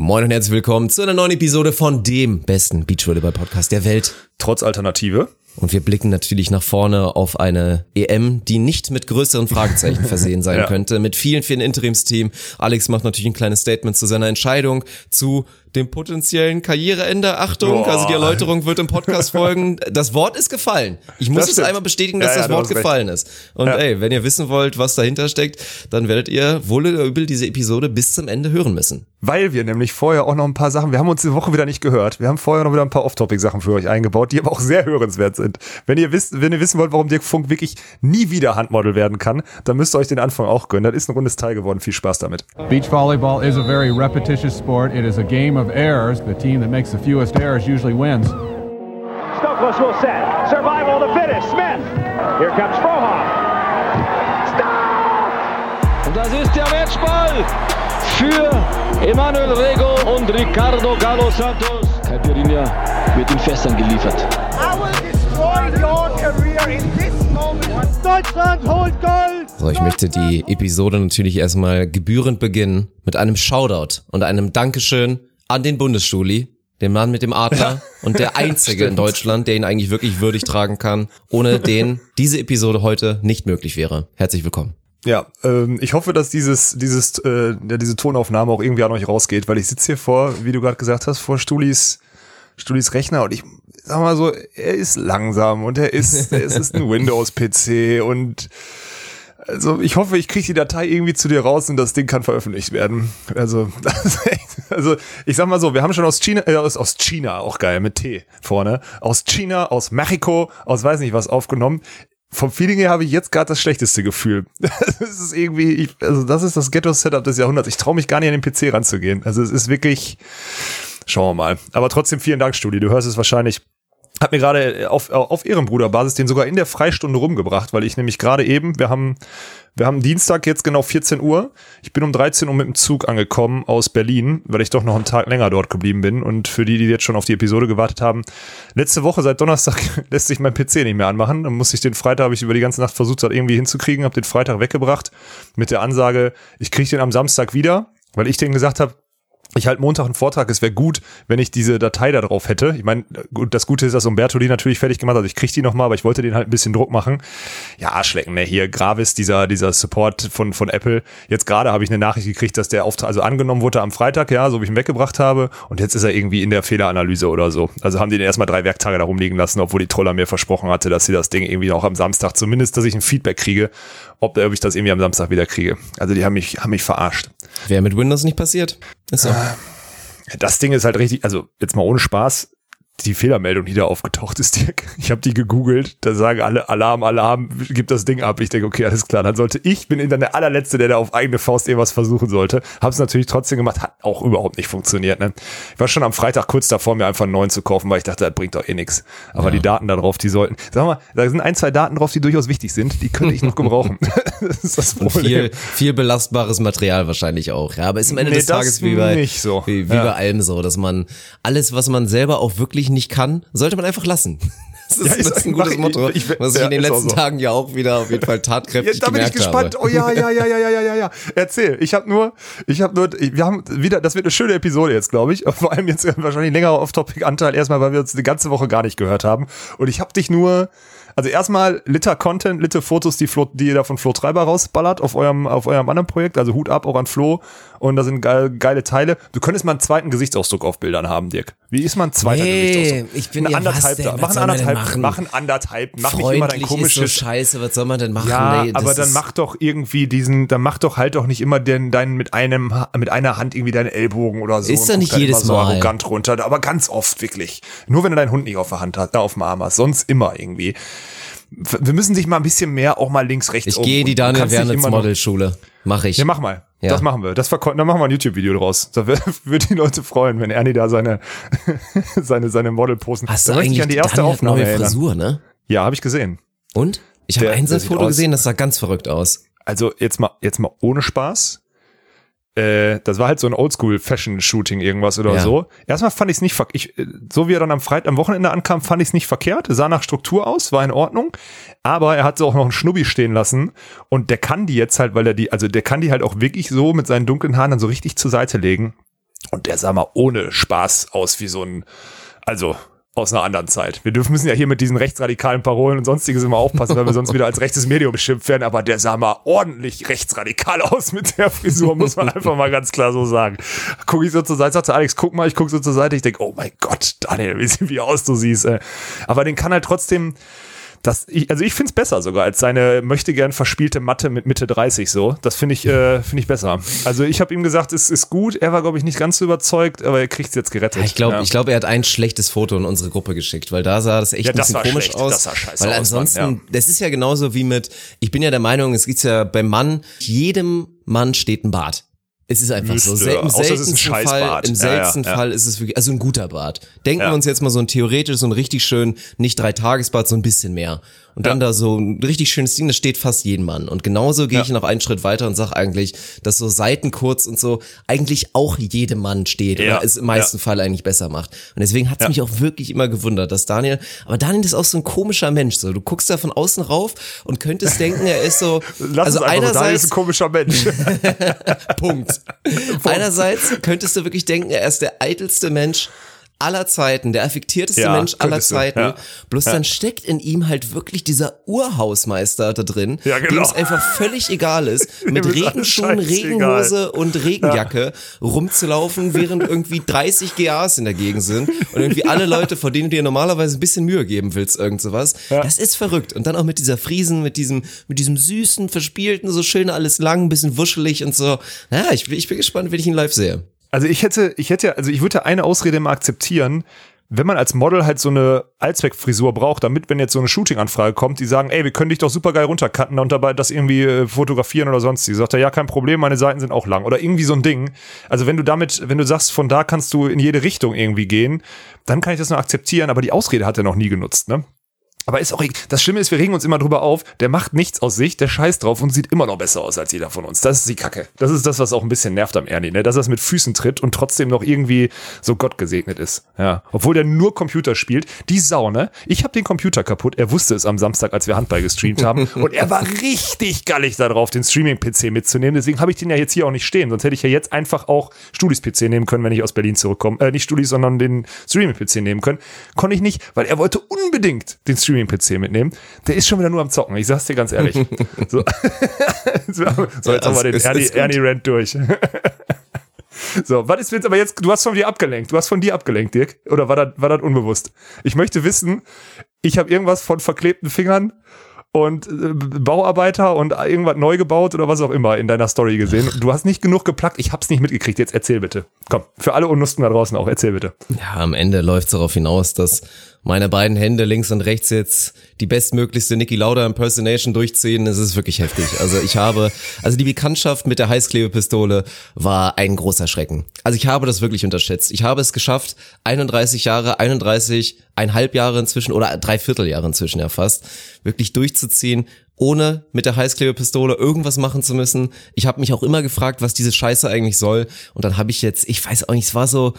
Moin und herzlich willkommen zu einer neuen Episode von dem besten Beachvolleyball-Podcast der Welt. Trotz Alternative. Und wir blicken natürlich nach vorne auf eine EM, die nicht mit größeren Fragezeichen versehen sein ja. könnte. Mit vielen, vielen Interimsteam. Alex macht natürlich ein kleines Statement zu seiner Entscheidung, zu dem potenziellen Karriereende. Achtung, Boah. also die Erläuterung wird im Podcast folgen. Das Wort ist gefallen. Ich muss es einmal bestätigen, dass ja, ja, das Wort gefallen recht. ist. Und ey, wenn ihr wissen wollt, was dahinter steckt, dann werdet ihr wohl oder übel diese Episode bis zum Ende hören müssen. Weil wir nämlich vorher auch noch ein paar Sachen, wir haben uns die Woche wieder nicht gehört. Wir haben vorher noch wieder ein paar Off-Topic-Sachen für euch eingebaut, die aber auch sehr hörenswert sind. Wenn ihr wisst, wenn ihr wissen wollt, warum Dirk Funk wirklich nie wieder Handmodel werden kann, dann müsst ihr euch den Anfang auch gönnen. Das ist ein rundes Teil geworden. Viel Spaß damit. Beach Volleyball is a very repetitious sport. It is a game of errors. The team that makes the fewest errors usually wins. Stokos will set. Survival of the fittest. Smith. Here comes Frohoff. Stop! Und das ist der Matchball für Emanuel Rego und Ricardo Galo Santos. Caipirinha wird in Fässern geliefert. I will destroy your career in this moment. Deutschland holt Gold! So, ich möchte die Episode natürlich erstmal gebührend beginnen mit einem Shoutout und einem Dankeschön an den Bundesstuli, den Mann mit dem Adler und der einzige in Deutschland, der ihn eigentlich wirklich würdig tragen kann, ohne den diese Episode heute nicht möglich wäre. Herzlich willkommen. Ja, ähm, ich hoffe, dass dieses, dieses, äh, ja, diese Tonaufnahme auch irgendwie an euch rausgeht, weil ich sitze hier vor, wie du gerade gesagt hast, vor Stulis, Stulis Rechner und ich sag mal so, er ist langsam und er ist, es ist ein Windows-PC und also ich hoffe, ich kriege die Datei irgendwie zu dir raus und das Ding kann veröffentlicht werden. Also, also ich sag mal so, wir haben schon aus China, äh, aus, China, auch geil, mit T vorne, aus China, aus Mexiko, aus weiß nicht was aufgenommen. Vom Feeling her habe ich jetzt gerade das schlechteste Gefühl. Das ist irgendwie, ich, also das ist das Ghetto-Setup des Jahrhunderts. Ich traue mich gar nicht an den PC ranzugehen. Also es ist wirklich, schauen wir mal. Aber trotzdem vielen Dank, Studi. Du hörst es wahrscheinlich hat mir gerade auf, auf Ehrenbruderbasis den sogar in der Freistunde rumgebracht, weil ich nämlich gerade eben, wir haben, wir haben Dienstag jetzt genau 14 Uhr. Ich bin um 13 Uhr mit dem Zug angekommen aus Berlin, weil ich doch noch einen Tag länger dort geblieben bin. Und für die, die jetzt schon auf die Episode gewartet haben, letzte Woche seit Donnerstag lässt sich mein PC nicht mehr anmachen. Dann muss ich den Freitag, habe ich über die ganze Nacht versucht, das irgendwie hinzukriegen, habe den Freitag weggebracht mit der Ansage, ich kriege den am Samstag wieder, weil ich denen gesagt habe, ich halte Montag einen Vortrag, es wäre gut, wenn ich diese Datei da drauf hätte. Ich meine, das Gute ist, dass Umberto die natürlich fertig gemacht hat. Ich kriege die nochmal, aber ich wollte den halt ein bisschen Druck machen. Ja, Arschlecken, ne? Hier, Gravis, dieser, dieser Support von, von Apple. Jetzt gerade habe ich eine Nachricht gekriegt, dass der Auftrag, also angenommen wurde am Freitag, ja, so wie ich ihn weggebracht habe. Und jetzt ist er irgendwie in der Fehleranalyse oder so. Also haben die den erstmal drei Werktage da rumliegen lassen, obwohl die Troller mir versprochen hatte, dass sie das Ding irgendwie noch am Samstag, zumindest, dass ich ein Feedback kriege, ob, ob ich das irgendwie am Samstag wieder kriege. Also die haben mich, haben mich verarscht. Wäre mit Windows nicht passiert. So. Äh, das Ding ist halt richtig, also jetzt mal ohne Spaß, die Fehlermeldung, die da aufgetaucht ist, Dirk. Ich habe die gegoogelt, da sagen alle Alarm, Alarm, gib das Ding ab. Ich denke, okay, alles klar. Dann sollte ich, bin dann der allerletzte, der da auf eigene Faust irgendwas versuchen sollte. Habe es natürlich trotzdem gemacht, hat auch überhaupt nicht funktioniert. Ne? Ich war schon am Freitag kurz davor, mir einfach einen neuen zu kaufen, weil ich dachte, das bringt doch eh nix. Aber ja. die Daten da drauf, die sollten, sag mal, da sind ein, zwei Daten drauf, die durchaus wichtig sind. Die könnte ich noch gebrauchen. das ist das Problem. Viel, viel belastbares Material wahrscheinlich auch. Ja, aber ist am Ende nee, des Tages wie bei, so. wie, wie ja. bei allem so, dass man alles, was man selber auch wirklich nicht kann, sollte man einfach lassen. Das ist, ja, ist, das ein gutes Motto, ich, ich, was ich ja, in den letzten so. Tagen ja auch wieder auf jeden Fall tatkräftig ja, da bin ich gespannt. Habe. Oh ja, ja, ja, ja, ja, ja, ja, ja. Erzähl. Ich habe nur, ich habe nur, wir haben wieder, das wird eine schöne Episode jetzt, glaube ich. Vor allem jetzt wahrscheinlich längerer Off-Topic-Anteil erstmal, weil wir uns die ganze Woche gar nicht gehört haben. Und ich habe dich nur also erstmal Liter Content, Liter Fotos, die, Flo, die ihr da von Flo Treiber rausballert auf eurem, auf eurem anderen Projekt. Also Hut ab auch an Flo. Und da sind geile, geile Teile. Du könntest mal einen zweiten Gesichtsausdruck auf Bildern haben, Dirk. Wie ist man ein zweiter nee, Gesichtsausdruck? Ich bin ja anderthalb da. Mach einen anderthalb, mach einen anderthalb. Mach nicht immer dein komisches. Ist so scheiße, was soll man denn machen? Ja, nee, aber dann mach doch irgendwie diesen, dann mach doch halt doch nicht immer den, deinen mit einem, mit einer Hand irgendwie deine Ellbogen oder so. Ist doch nicht jedes Mal. so arrogant runter, aber ganz oft wirklich. Nur wenn du deinen Hund nicht auf der Hand hast, auf dem Arm hast, sonst immer irgendwie wir müssen sich mal ein bisschen mehr auch mal links, rechts Ich gehe die Daniel Wernitz Modelschule. Mach ich. Ja, mach mal. Ja. Das machen wir. Das dann machen wir ein YouTube-Video draus. Da würde die Leute freuen, wenn Ernie da seine, seine, seine Model posten. Hast da du eigentlich an die erste Daniel Aufnahme neue Frisur, ne? Ja, habe ich gesehen. Und? Ich habe ein Einsatzfoto gesehen, das sah ganz verrückt aus. Also jetzt mal, jetzt mal ohne Spaß äh, das war halt so ein Oldschool-Fashion-Shooting irgendwas oder ja. so. Erstmal fand ich es nicht verkehrt. Äh, so wie er dann am Freitag, am Wochenende ankam, fand ich es nicht verkehrt. Sah nach Struktur aus, war in Ordnung. Aber er hat so auch noch einen Schnubbi stehen lassen und der kann die jetzt halt, weil er die, also der kann die halt auch wirklich so mit seinen dunklen Haaren dann so richtig zur Seite legen. Und der sah mal ohne Spaß aus wie so ein, also aus einer anderen Zeit. Wir dürfen müssen ja hier mit diesen rechtsradikalen Parolen und sonstiges immer aufpassen, weil wir sonst wieder als rechtes Medium beschimpft werden, aber der sah mal ordentlich rechtsradikal aus mit der Frisur, muss man einfach mal ganz klar so sagen. Guck ich so zur Seite, sagte Alex, guck mal, ich guck so zur Seite, ich denk, oh mein Gott, Daniel, wie, wie aus du siehst. Ey. Aber den kann halt trotzdem, das, ich, also ich find's besser sogar als seine möchte gern verspielte Matte mit Mitte 30 so. Das finde ich, äh, finde ich besser. Also ich habe ihm gesagt, es ist gut. Er war, glaube ich, nicht ganz so überzeugt, aber er kriegt's jetzt gerettet. Ja, ich glaube, ja. ich glaube, er hat ein schlechtes Foto in unsere Gruppe geschickt, weil da sah das echt Ja, ein bisschen komisch schlecht. aus. Das sah scheiße weil aus, ansonsten, Mann, das ist ja genauso wie mit, ich bin ja der Meinung, es gibt ja beim Mann, jedem Mann steht ein Bart. Es ist einfach so. Müsste, Sel Im seltensten Fall, im Ja, ja, seltensten ja. Fall ist es wirklich, also ein guter Bart. Denken wir uns jetzt mal so ein theoretisch, so ein richtig schön, nicht drei Tagesbart, so ein bisschen mehr. Und dann da so ein richtig schönes Ding, das steht fast jedem Mann. Und genauso gehe ich noch einen Schritt weiter und sage eigentlich, dass so Seiten kurz und so eigentlich auch jedem Mann steht Ja. oder es im meisten Fall eigentlich besser macht. Und deswegen hat's Ja. mich auch wirklich immer gewundert, dass Daniel, aber Daniel ist auch so ein komischer Mensch, so. Du guckst da von außen rauf und könntest denken, er ist so, Lass also es so, Daniel ist einerseits, ein komischer Mensch. Punkt. Einerseits könntest du wirklich denken, er ist der eitelste Mensch aller Zeiten, der affektierteste Ja, Mensch aller Zeiten. ja. Bloß dann steckt in ihm halt wirklich dieser Urhausmeister da drin, Ja, genau. dem es einfach völlig egal ist, mit Regenschuhen. Regenhose und Regenjacke rumzulaufen, während irgendwie 30 GAs in der Gegend sind und irgendwie alle Leute, vor denen du dir normalerweise ein bisschen Mühe geben willst, irgend sowas. Das ist verrückt. Und dann auch mit dieser Friesen, mit diesem, mit diesem süßen, verspielten, so schön alles lang, ein bisschen wuschelig und so. Ja, ich, bin- ich bin gespannt, wenn ich ihn live sehe. Also ich hätte, ich hätte, also ich würde eine Ausrede mal akzeptieren, wenn man als Model halt so eine Allzweckfrisur braucht, damit, wenn jetzt so eine Shooting-Anfrage kommt, die sagen, ey, wir können dich doch super geil runtercutten und dabei das irgendwie äh, fotografieren oder sonst. Die sagt er, ja, kein Problem, meine Seiten sind auch lang. Oder irgendwie so ein Ding. Also wenn du damit, wenn du sagst, von da kannst du in jede Richtung irgendwie gehen, dann kann ich das noch akzeptieren, aber die Ausrede hat er noch nie genutzt, ne? Aber ist auch, egal. das Schlimme ist, wir regen uns immer drüber auf, der macht nichts aus sich, der scheißt drauf und sieht immer noch besser aus als jeder von uns. Das ist die Kacke. Das ist das, was auch ein bisschen nervt am Ernie, ne? Dass er es mit Füßen tritt und trotzdem noch irgendwie so Gott gesegnet ist. Ja. Obwohl der nur Computer spielt. Die Sau, ne? Ich habe den Computer kaputt. Er wusste es am Samstag, als wir Handball gestreamt haben. und er war richtig gallig darauf, den Streaming-PC mitzunehmen. Deswegen habe ich den ja jetzt hier auch nicht stehen. Sonst hätte ich ja jetzt einfach auch Studis-PC nehmen können, wenn ich aus Berlin zurückkomme. Äh, nicht Studis, sondern den Streaming-PC nehmen können. Konnte ich nicht, weil er wollte unbedingt den Streaming-PC mitnehmen. Der ist schon wieder nur am Zocken. Ich sag's dir ganz ehrlich. so. so, jetzt haben wir den Ernie. Ernie durch. So, was ist jetzt aber jetzt, du hast von dir abgelenkt, du hast von dir abgelenkt, Dirk, oder war das, war das unbewusst? Ich möchte wissen, ich habe irgendwas von verklebten Fingern und äh, Bauarbeiter und irgendwas neu gebaut oder was auch immer in deiner Story gesehen. Du hast nicht genug geplackt, ich hab's nicht mitgekriegt, jetzt erzähl bitte. Komm, für alle Unnusten da draußen auch, erzähl bitte. Ja, am Ende läuft es darauf hinaus, dass meine beiden Hände links und rechts jetzt die bestmöglichste Niki Lauda Impersonation durchziehen. Es ist wirklich heftig. Also ich habe, also die Bekanntschaft mit der Heißklebepistole war ein großer Schrecken. Also ich habe das wirklich unterschätzt. Ich habe es geschafft, 31 Jahre, 31, eineinhalb Jahre inzwischen oder dreiviertel Jahre inzwischen ja fast, wirklich durchzuziehen, ohne mit der Heißklebepistole irgendwas machen zu müssen. Ich habe mich auch immer gefragt, was diese Scheiße eigentlich soll. Und dann habe ich jetzt, ich weiß auch nicht, es war so,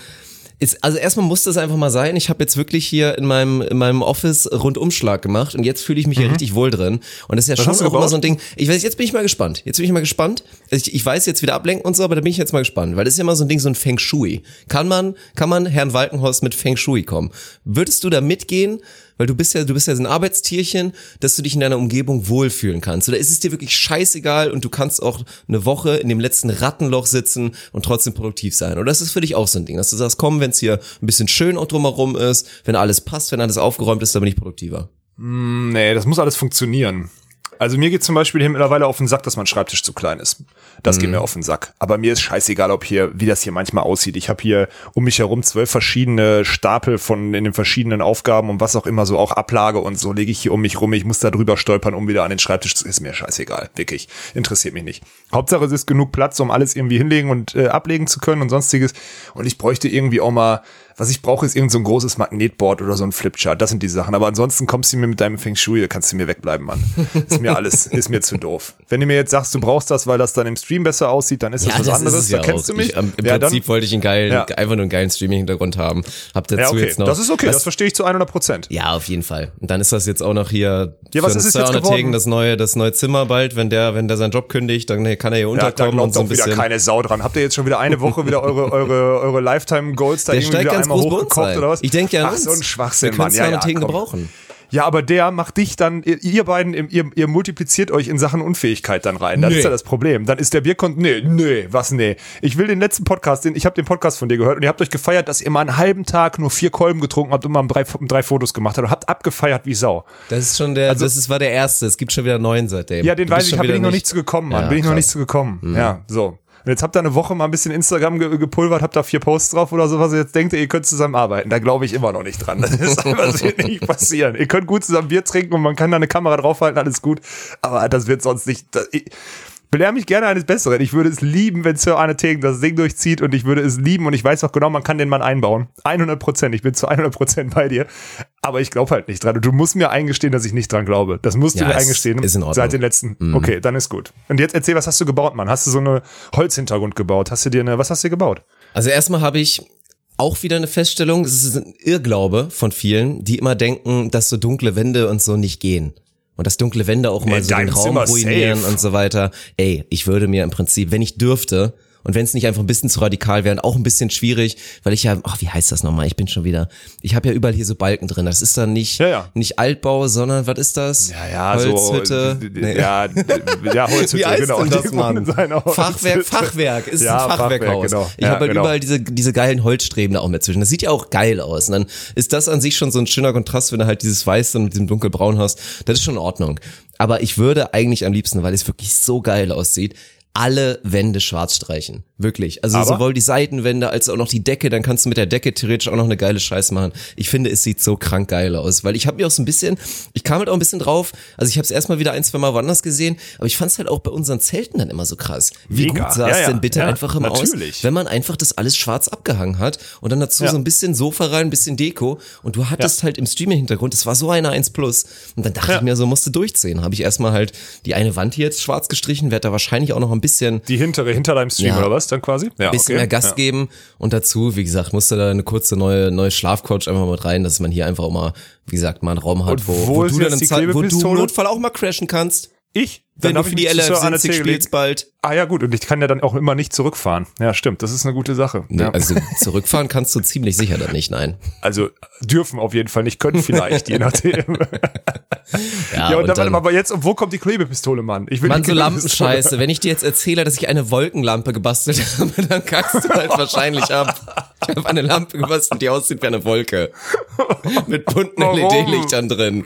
ist, also erstmal musste es einfach mal sein. Ich habe jetzt wirklich hier in meinem in meinem Office Rundumschlag gemacht und jetzt fühle ich mich hier richtig wohl drin. Und das ist ja Mhm. Was schon auch immer so ein Ding. Ich weiß, jetzt bin ich mal gespannt. Jetzt bin ich mal gespannt. Ich, ich weiß jetzt wieder ablenken und so, aber da bin ich jetzt mal gespannt, weil das ist ja immer so ein Ding, so ein Feng Shui. Kann man kann man Herrn Walkenhorst mit Feng Shui kommen? Würdest du da mitgehen? Weil du bist ja, du bist ja so ein Arbeitstierchen, dass du dich in deiner Umgebung wohlfühlen kannst. Oder ist es dir wirklich scheißegal und du kannst auch eine Woche in dem letzten Rattenloch sitzen und trotzdem produktiv sein? Oder ist es für dich auch so ein Ding, dass du sagst, komm, wenn es hier ein bisschen schön auch drumherum ist, wenn alles passt, wenn alles aufgeräumt ist, dann bin ich produktiver. Nee, das muss alles funktionieren. Also mir geht zum Beispiel hier mittlerweile auf den Sack, dass mein Schreibtisch zu klein ist. Das geht mir auf den Sack. Aber mir ist scheißegal, ob hier, wie das hier manchmal aussieht. Ich habe hier um mich herum zwölf verschiedene Stapel von in den verschiedenen Aufgaben und was auch immer, so auch Ablage und so lege ich hier um mich rum. Ich muss da drüber stolpern, um wieder an den Schreibtisch zu. Ist mir scheißegal, wirklich. Interessiert mich nicht. Hauptsache es ist genug Platz, um alles irgendwie hinlegen und äh, ablegen zu können und sonstiges. Und ich bräuchte irgendwie auch mal Was ich brauche, ist irgend so ein großes Magnetboard oder so ein Flipchart. Das sind die Sachen. Aber ansonsten kommst du mir mit deinem Feng Shui, kannst du mir wegbleiben, Mann. Ist mir alles, ist mir zu doof. Wenn du mir jetzt sagst, du brauchst das, weil das dann im Stream besser aussieht, dann ist das was ist anderes. es ja da kennst auch. du mich. Ich, ähm, Im ja, Prinzip wollte ich einen geilen, Ja. einfach nur einen geilen Streaming-Hintergrund haben. Hab dazu ja, okay. jetzt noch. Das ist okay. Was, Das verstehe ich zu 100 Prozent. ja, auf jeden Fall. Und dann ist das jetzt auch noch hier Ja, was für ist es jetzt geworden? das neue, das neue Zimmer bald, wenn der, wenn der seinen Job kündigt, dann kann er hier Ja, da unterkommen und so ein auch wieder bisschen. keine Sau dran. Habt ihr jetzt schon wieder eine Woche wieder eure, eure, eure Lifetime-Goals da Der irgendwie steigt wieder ganz einmal hochgekocht oder was? Ich denke ja Ach, so ein Schwachsinn, Mann. Ja, ja, gebrauchen. Ja, aber der macht dich dann, ihr, ihr beiden, ihr, ihr multipliziert euch in Sachen Unfähigkeit dann rein. Das Nee. ist ja das Problem. Dann ist der Bierkont, nee, nee, was nee. Ich will den letzten Podcast, den, ich habe den Podcast von dir gehört und ihr habt euch gefeiert, dass ihr mal einen halben Tag nur vier Kolben getrunken habt und mal drei, drei Fotos gemacht habt und habt abgefeiert wie Sau. Das ist schon der, das ist, war der erste. Es gibt schon wieder neun seitdem. Ja, den weiß ich, hab, bin ich noch nicht zu gekommen, Mann. Ja, bin ich noch krass. Mhm. nicht zu gekommen. Ja, so. Und jetzt habt ihr eine Woche mal ein bisschen Instagram ge gepulvert, habt da vier Posts drauf oder sowas. Jetzt denkt ihr, ihr könnt zusammen arbeiten. Da glaube ich immer noch nicht dran. Das ist einfach, nicht passieren. Ihr könnt gut zusammen Bier trinken und man kann da eine Kamera draufhalten, alles gut. Aber das wird sonst nicht. Das, ich, Belehr mich gerne eines Besseren. Ich würde es lieben, wenn Sir Arne Tegen das Ding durchzieht und ich würde es lieben und ich weiß auch genau, man kann den Mann einbauen. 100 Prozent. Ich bin zu 100 Prozent bei dir. Aber ich glaube halt nicht dran. Und du musst mir eingestehen, dass ich nicht dran glaube. Das musst Ja, du mir eingestehen. ist in Ordnung. Seit den letzten. Okay, dann ist gut. Und jetzt erzähl, was hast du gebaut, Mann? Hast du so eine Holzhintergrund gebaut? Hast du dir eine, was hast du gebaut? Also erstmal habe ich auch wieder eine Feststellung, es ist ein Irrglaube von vielen, die immer denken, dass so dunkle Wände und so nicht gehen. Und dass dunkle Wände auch mal In so den Raum ruinieren safe. und so weiter. Ey, ich würde mir im Prinzip, wenn ich dürfte, und wenn es nicht einfach ein bisschen zu radikal wäre, auch ein bisschen schwierig, weil ich ja, ach, wie heißt das nochmal? Ich bin schon wieder, ich habe ja überall hier so Balken drin. Das ist dann nicht, Ja, ja. nicht Altbau, sondern was ist das? Holzhütte. so. Nee. Ja, ja, Holzhütte, Wie heißt genau. denn das, Mann? Fachwerk. Fachwerk, ist Ja, ein Fachwerkhaus. genau. Ich Ja, habe halt genau. überall diese, diese geilen Holzstreben da auch mit zwischen. Das sieht ja auch geil aus. Und dann ist das an sich schon so ein schöner Kontrast, wenn du halt dieses Weiß dann mit diesem dunkelbraun hast. Das ist schon in Ordnung. Aber ich würde eigentlich am liebsten, weil es wirklich so geil aussieht, alle Wände schwarz streichen. Wirklich. Also Aber? sowohl die Seitenwände als auch noch die Decke, dann kannst du mit der Decke theoretisch auch noch eine geile Scheiß machen. Ich finde, es sieht so krank geil aus, weil ich habe mir auch so ein bisschen, ich kam halt auch ein bisschen drauf, also ich habe es erstmal wieder ein, zwei Mal woanders gesehen, aber ich fand es halt auch bei unseren Zelten dann immer so krass. Wie Mega. gut sah es ja. denn bitte Ja, einfach immer aus, natürlich. wenn man einfach das alles schwarz abgehangen hat und dann dazu Ja. so ein bisschen Sofa rein, ein bisschen Deko und du hattest halt im Streaming-Hintergrund, das war so eine 1 Plus und dann dachte ich mir so, musste durchziehen. Habe ich erstmal halt die eine Wand hier jetzt schwarz gestrichen, werde da wahrscheinlich auch noch ein bisschen Die hintere, hinter deinem Stream Ja. oder was dann quasi? Ja, bisschen mehr Gas geben und dazu, wie gesagt, musste da eine kurze neue neue Schlafcoach einfach mal mit rein, dass man hier einfach auch mal, wie gesagt, mal einen Raum hat, wo, wo du dann im Zeit, wo du im? Notfall auch mal crashen kannst. Ich? Wenn du für die mich zu Sir LF Arne sind, Tegel spielst bald. Ah ja, gut. Und ich kann ja dann auch immer nicht zurückfahren. Ja, stimmt. Das ist eine gute Sache. Ja. Also zurückfahren kannst du ziemlich sicher dann nicht, nein. Also dürfen auf jeden Fall nicht, können vielleicht, je nachdem. Ja, ja, und, und dann, dann, aber jetzt, wo kommt die Klebepistole, Mann? Ich will Mann, so. Lampenscheiße. Wenn ich dir jetzt erzähle, dass ich eine Wolkenlampe gebastelt habe, dann kackst du halt wahrscheinlich ab. Ich habe eine Lampe gebastelt, die aussieht wie eine Wolke. Mit bunten? LED-Lichtern drin.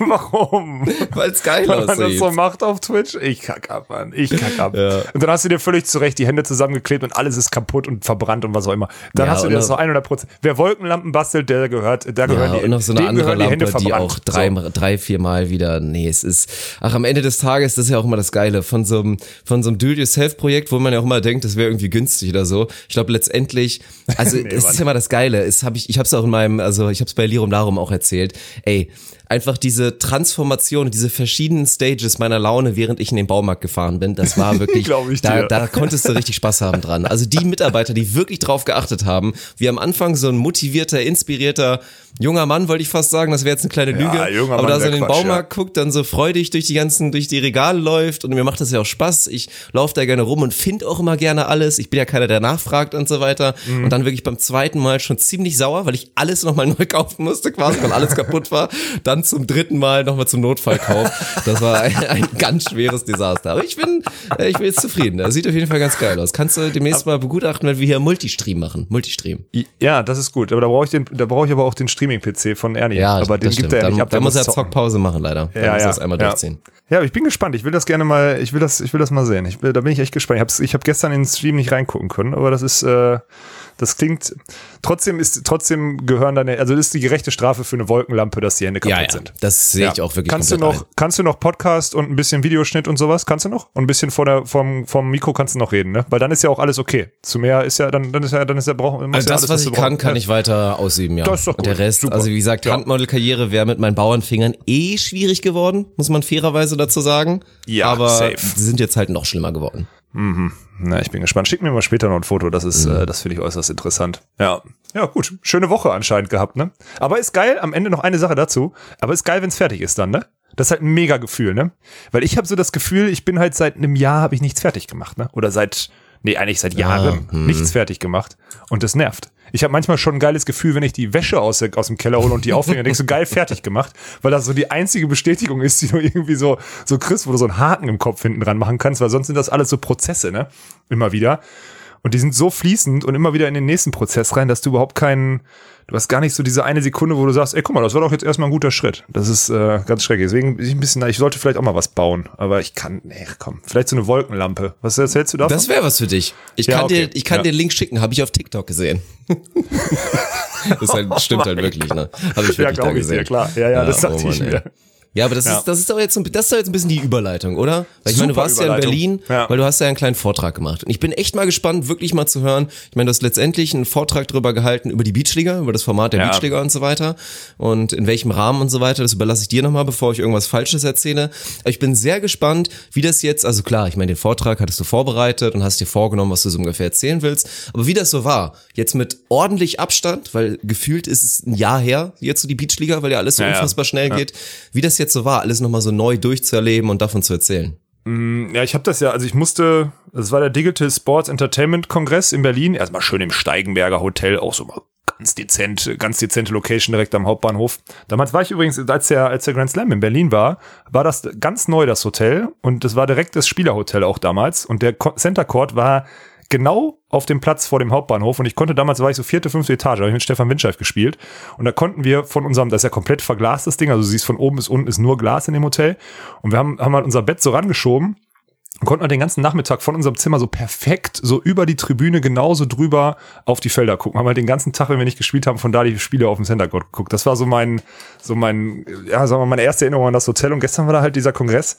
Warum? Weil es geil Weil man das aussieht. so macht auf Twitch? Ich kack ab, Mann. Ich kack ab. Ja. Und dann hast du dir völlig zurecht die Hände zusammengeklebt und alles ist kaputt und verbrannt und was auch immer. Dann Ja, hast du dir das so noch- 100 Prozent. Wer Wolkenlampen bastelt, der gehört, da gehören Ja, die, und noch so eine andere gehören die Hände Lampe, die verbrannt. auch drei, So. drei, vier Mal wieder, nee, es ist, ach, am Ende des Tages, das ist ja auch immer das Geile, von so einem, von so einem Do-it-yourself-Projekt, wo man ja auch immer denkt, das wäre irgendwie günstig oder so. Ich glaube, letztendlich, also, es Mann. ist ja immer das Geile, es hab ich, ich hab's auch in meinem, also, ich hab's bei Lirum Larum auch erzählt, ey, einfach diese Transformation, diese verschiedenen Stages meiner Laune, während ich in den Baumarkt gefahren bin, das war wirklich, da, da konntest du richtig Spaß haben dran. Also die Mitarbeiter, die wirklich drauf geachtet haben, wie am Anfang so ein motivierter, inspirierter junger Mann, wollte ich fast sagen, das wäre jetzt eine kleine Lüge, junger aber da so in den Quatsch, Baumarkt guckt, dann so freudig durch die ganzen, durch die Regale läuft und mir macht das ja auch Spaß. Ich laufe da gerne rum und finde auch immer gerne alles. Ich bin ja keiner, der nachfragt und so weiter. Mhm. Und dann wirklich beim zweiten Mal schon ziemlich sauer, weil ich alles nochmal neu kaufen musste, quasi, weil alles kaputt war. Dann zum dritten Mal nochmal zum Notfallkauf. Das war ein, ein ganz schweres Desaster. Aber ich bin, äh, ich bin jetzt zufrieden. Das sieht auf jeden Fall ganz geil aus. Kannst du demnächst mal begutachten, wenn wir hier Multistream machen. Multistream. Ja, das ist gut. Aber da brauche ich den, da brauche ich aber auch den Streaming-PC von Ernie. Ja, aber den das gibt stimmt. er ja dann, nicht ab. dann der muss er. Zockpause machen, leider. Dann Ja, muss ja, das einmal ja. durchziehen. Ja, aber ich bin gespannt. Ich will das gerne mal, ich will das, ich will das mal sehen. Ich will, da bin ich echt gespannt. Ich habe ich hab gestern in den Stream nicht reingucken können, aber das ist, äh, Das klingt, trotzdem ist, trotzdem gehören deine, also das ist die gerechte Strafe für eine Wolkenlampe, dass die Hände kaputt Ja, ja, sind. das sehe ich Ja. auch wirklich Kannst du noch, ein. kannst du noch Podcast und ein bisschen Videoschnitt und sowas? Kannst du noch? Und ein bisschen vor der, vom, vom Mikro kannst du noch reden, ne? Weil dann ist ja auch alles okay. Zu mehr ist ja, dann, dann ist ja, dann ist ja, brauchen, Also das, alles, was du ich kann, brauchst. kann ich weiter ausüben, ja. Das ist doch Und der gut. Rest, Super. also wie gesagt. Handmodelkarriere wäre mit meinen Bauernfingern eh schwierig geworden, muss man fairerweise dazu sagen. Ja, Aber safe. sie sind jetzt halt noch schlimmer geworden. Na, ich bin gespannt. Schick mir mal später noch ein Foto. Das ist, äh, das finde ich äußerst interessant. Ja. Ja, gut. Schöne Woche anscheinend gehabt, ne? Aber ist geil. Am Ende noch eine Sache dazu. Aber ist geil, wenn es fertig ist dann, ne? Das ist halt ein mega Gefühl, ne? Weil ich habe so das Gefühl, ich bin halt seit einem Jahr habe ich nichts fertig gemacht, ne? Oder seit, nee, eigentlich seit Jahren nichts fertig gemacht. Und das nervt. Ich habe manchmal schon ein geiles Gefühl, wenn ich die Wäsche aus, aus dem Keller hole und die aufhänge, denkst du, geil fertig gemacht, weil das so die einzige Bestätigung ist, die du irgendwie so, so kriegst, wo du so einen Haken im Kopf hinten dran machen kannst, weil sonst sind das alles so Prozesse, ne? Immer wieder. Und die sind so fließend und immer wieder in den nächsten Prozess rein, dass du überhaupt keinen, du hast gar nicht so diese eine Sekunde, wo du sagst, ey, guck mal, das war doch jetzt erstmal ein guter Schritt. Das ist äh, ganz schrecklich. Deswegen bin ich ein bisschen, ich sollte vielleicht auch mal was bauen, aber ich kann, nee, komm, vielleicht so eine Wolkenlampe. Was erzählst du davon? Das wäre was für dich. Ich Ja, kann okay. dir, ich kann Ja. dir den Link schicken, habe ich auf TikTok gesehen. das halt, stimmt halt wirklich, ne? Habe ich wirklich ja, da glaube ich gesehen. dir, klar. Ja, ja, das dachte oh ich mir. ey. Ja, aber das Ja. ist, das ist doch jetzt, so- das ist doch jetzt ein bisschen die Überleitung, oder? Weil ich meine, du Super warst ja in. Berlin, Ja. weil du hast ja einen kleinen Vortrag gemacht. Und ich bin echt mal gespannt, wirklich mal zu hören. Ich meine, du hast letztendlich einen Vortrag drüber gehalten über die Beachliga, über das Format der Ja. Beachliga und so weiter. Und in welchem Rahmen und so weiter. Das überlasse ich dir nochmal, bevor ich irgendwas Falsches erzähle. Aber ich bin sehr gespannt, wie das jetzt, also klar, ich meine, den Vortrag hattest du vorbereitet und hast dir vorgenommen, was du so ungefähr erzählen willst. Aber wie das so war, jetzt mit ordentlich Abstand, weil gefühlt ist es ein Jahr her, jetzt so die Beachliga, weil ja alles so unfassbar schnell geht, wie das jetzt so war, alles nochmal so neu durchzuerleben und davon zu erzählen. Ja, ich habe das ja, also ich musste, das war der Digital Sports Entertainment Kongress in Berlin, erstmal schön im Steigenberger Hotel, auch so mal ganz dezent, ganz dezente Location direkt am Hauptbahnhof. Damals war ich übrigens, als der, als der Grand Slam in Berlin war, war das ganz neu, das Hotel, und das war direkt das Spielerhotel auch damals, und der Center Court war genau auf dem Platz vor dem Hauptbahnhof und ich konnte damals, war ich so vierte, fünfte Etage, habe ich mit Stefan Windscheif gespielt und da konnten wir von unserem, das ist ja komplett verglast, das Ding, also siehst von oben bis unten ist nur Glas in dem Hotel und wir haben, haben halt unser Bett so rangeschoben und konnten halt den ganzen Nachmittag von unserem Zimmer so perfekt so über die Tribüne genauso drüber auf die Felder gucken. Haben halt den ganzen Tag, wenn wir nicht gespielt haben, von da die Spiele auf dem Center Court geguckt. Das war so mein, so mein, ja, sagen wir mal, meine erste Erinnerung an das Hotel. Und gestern war da halt dieser Kongress.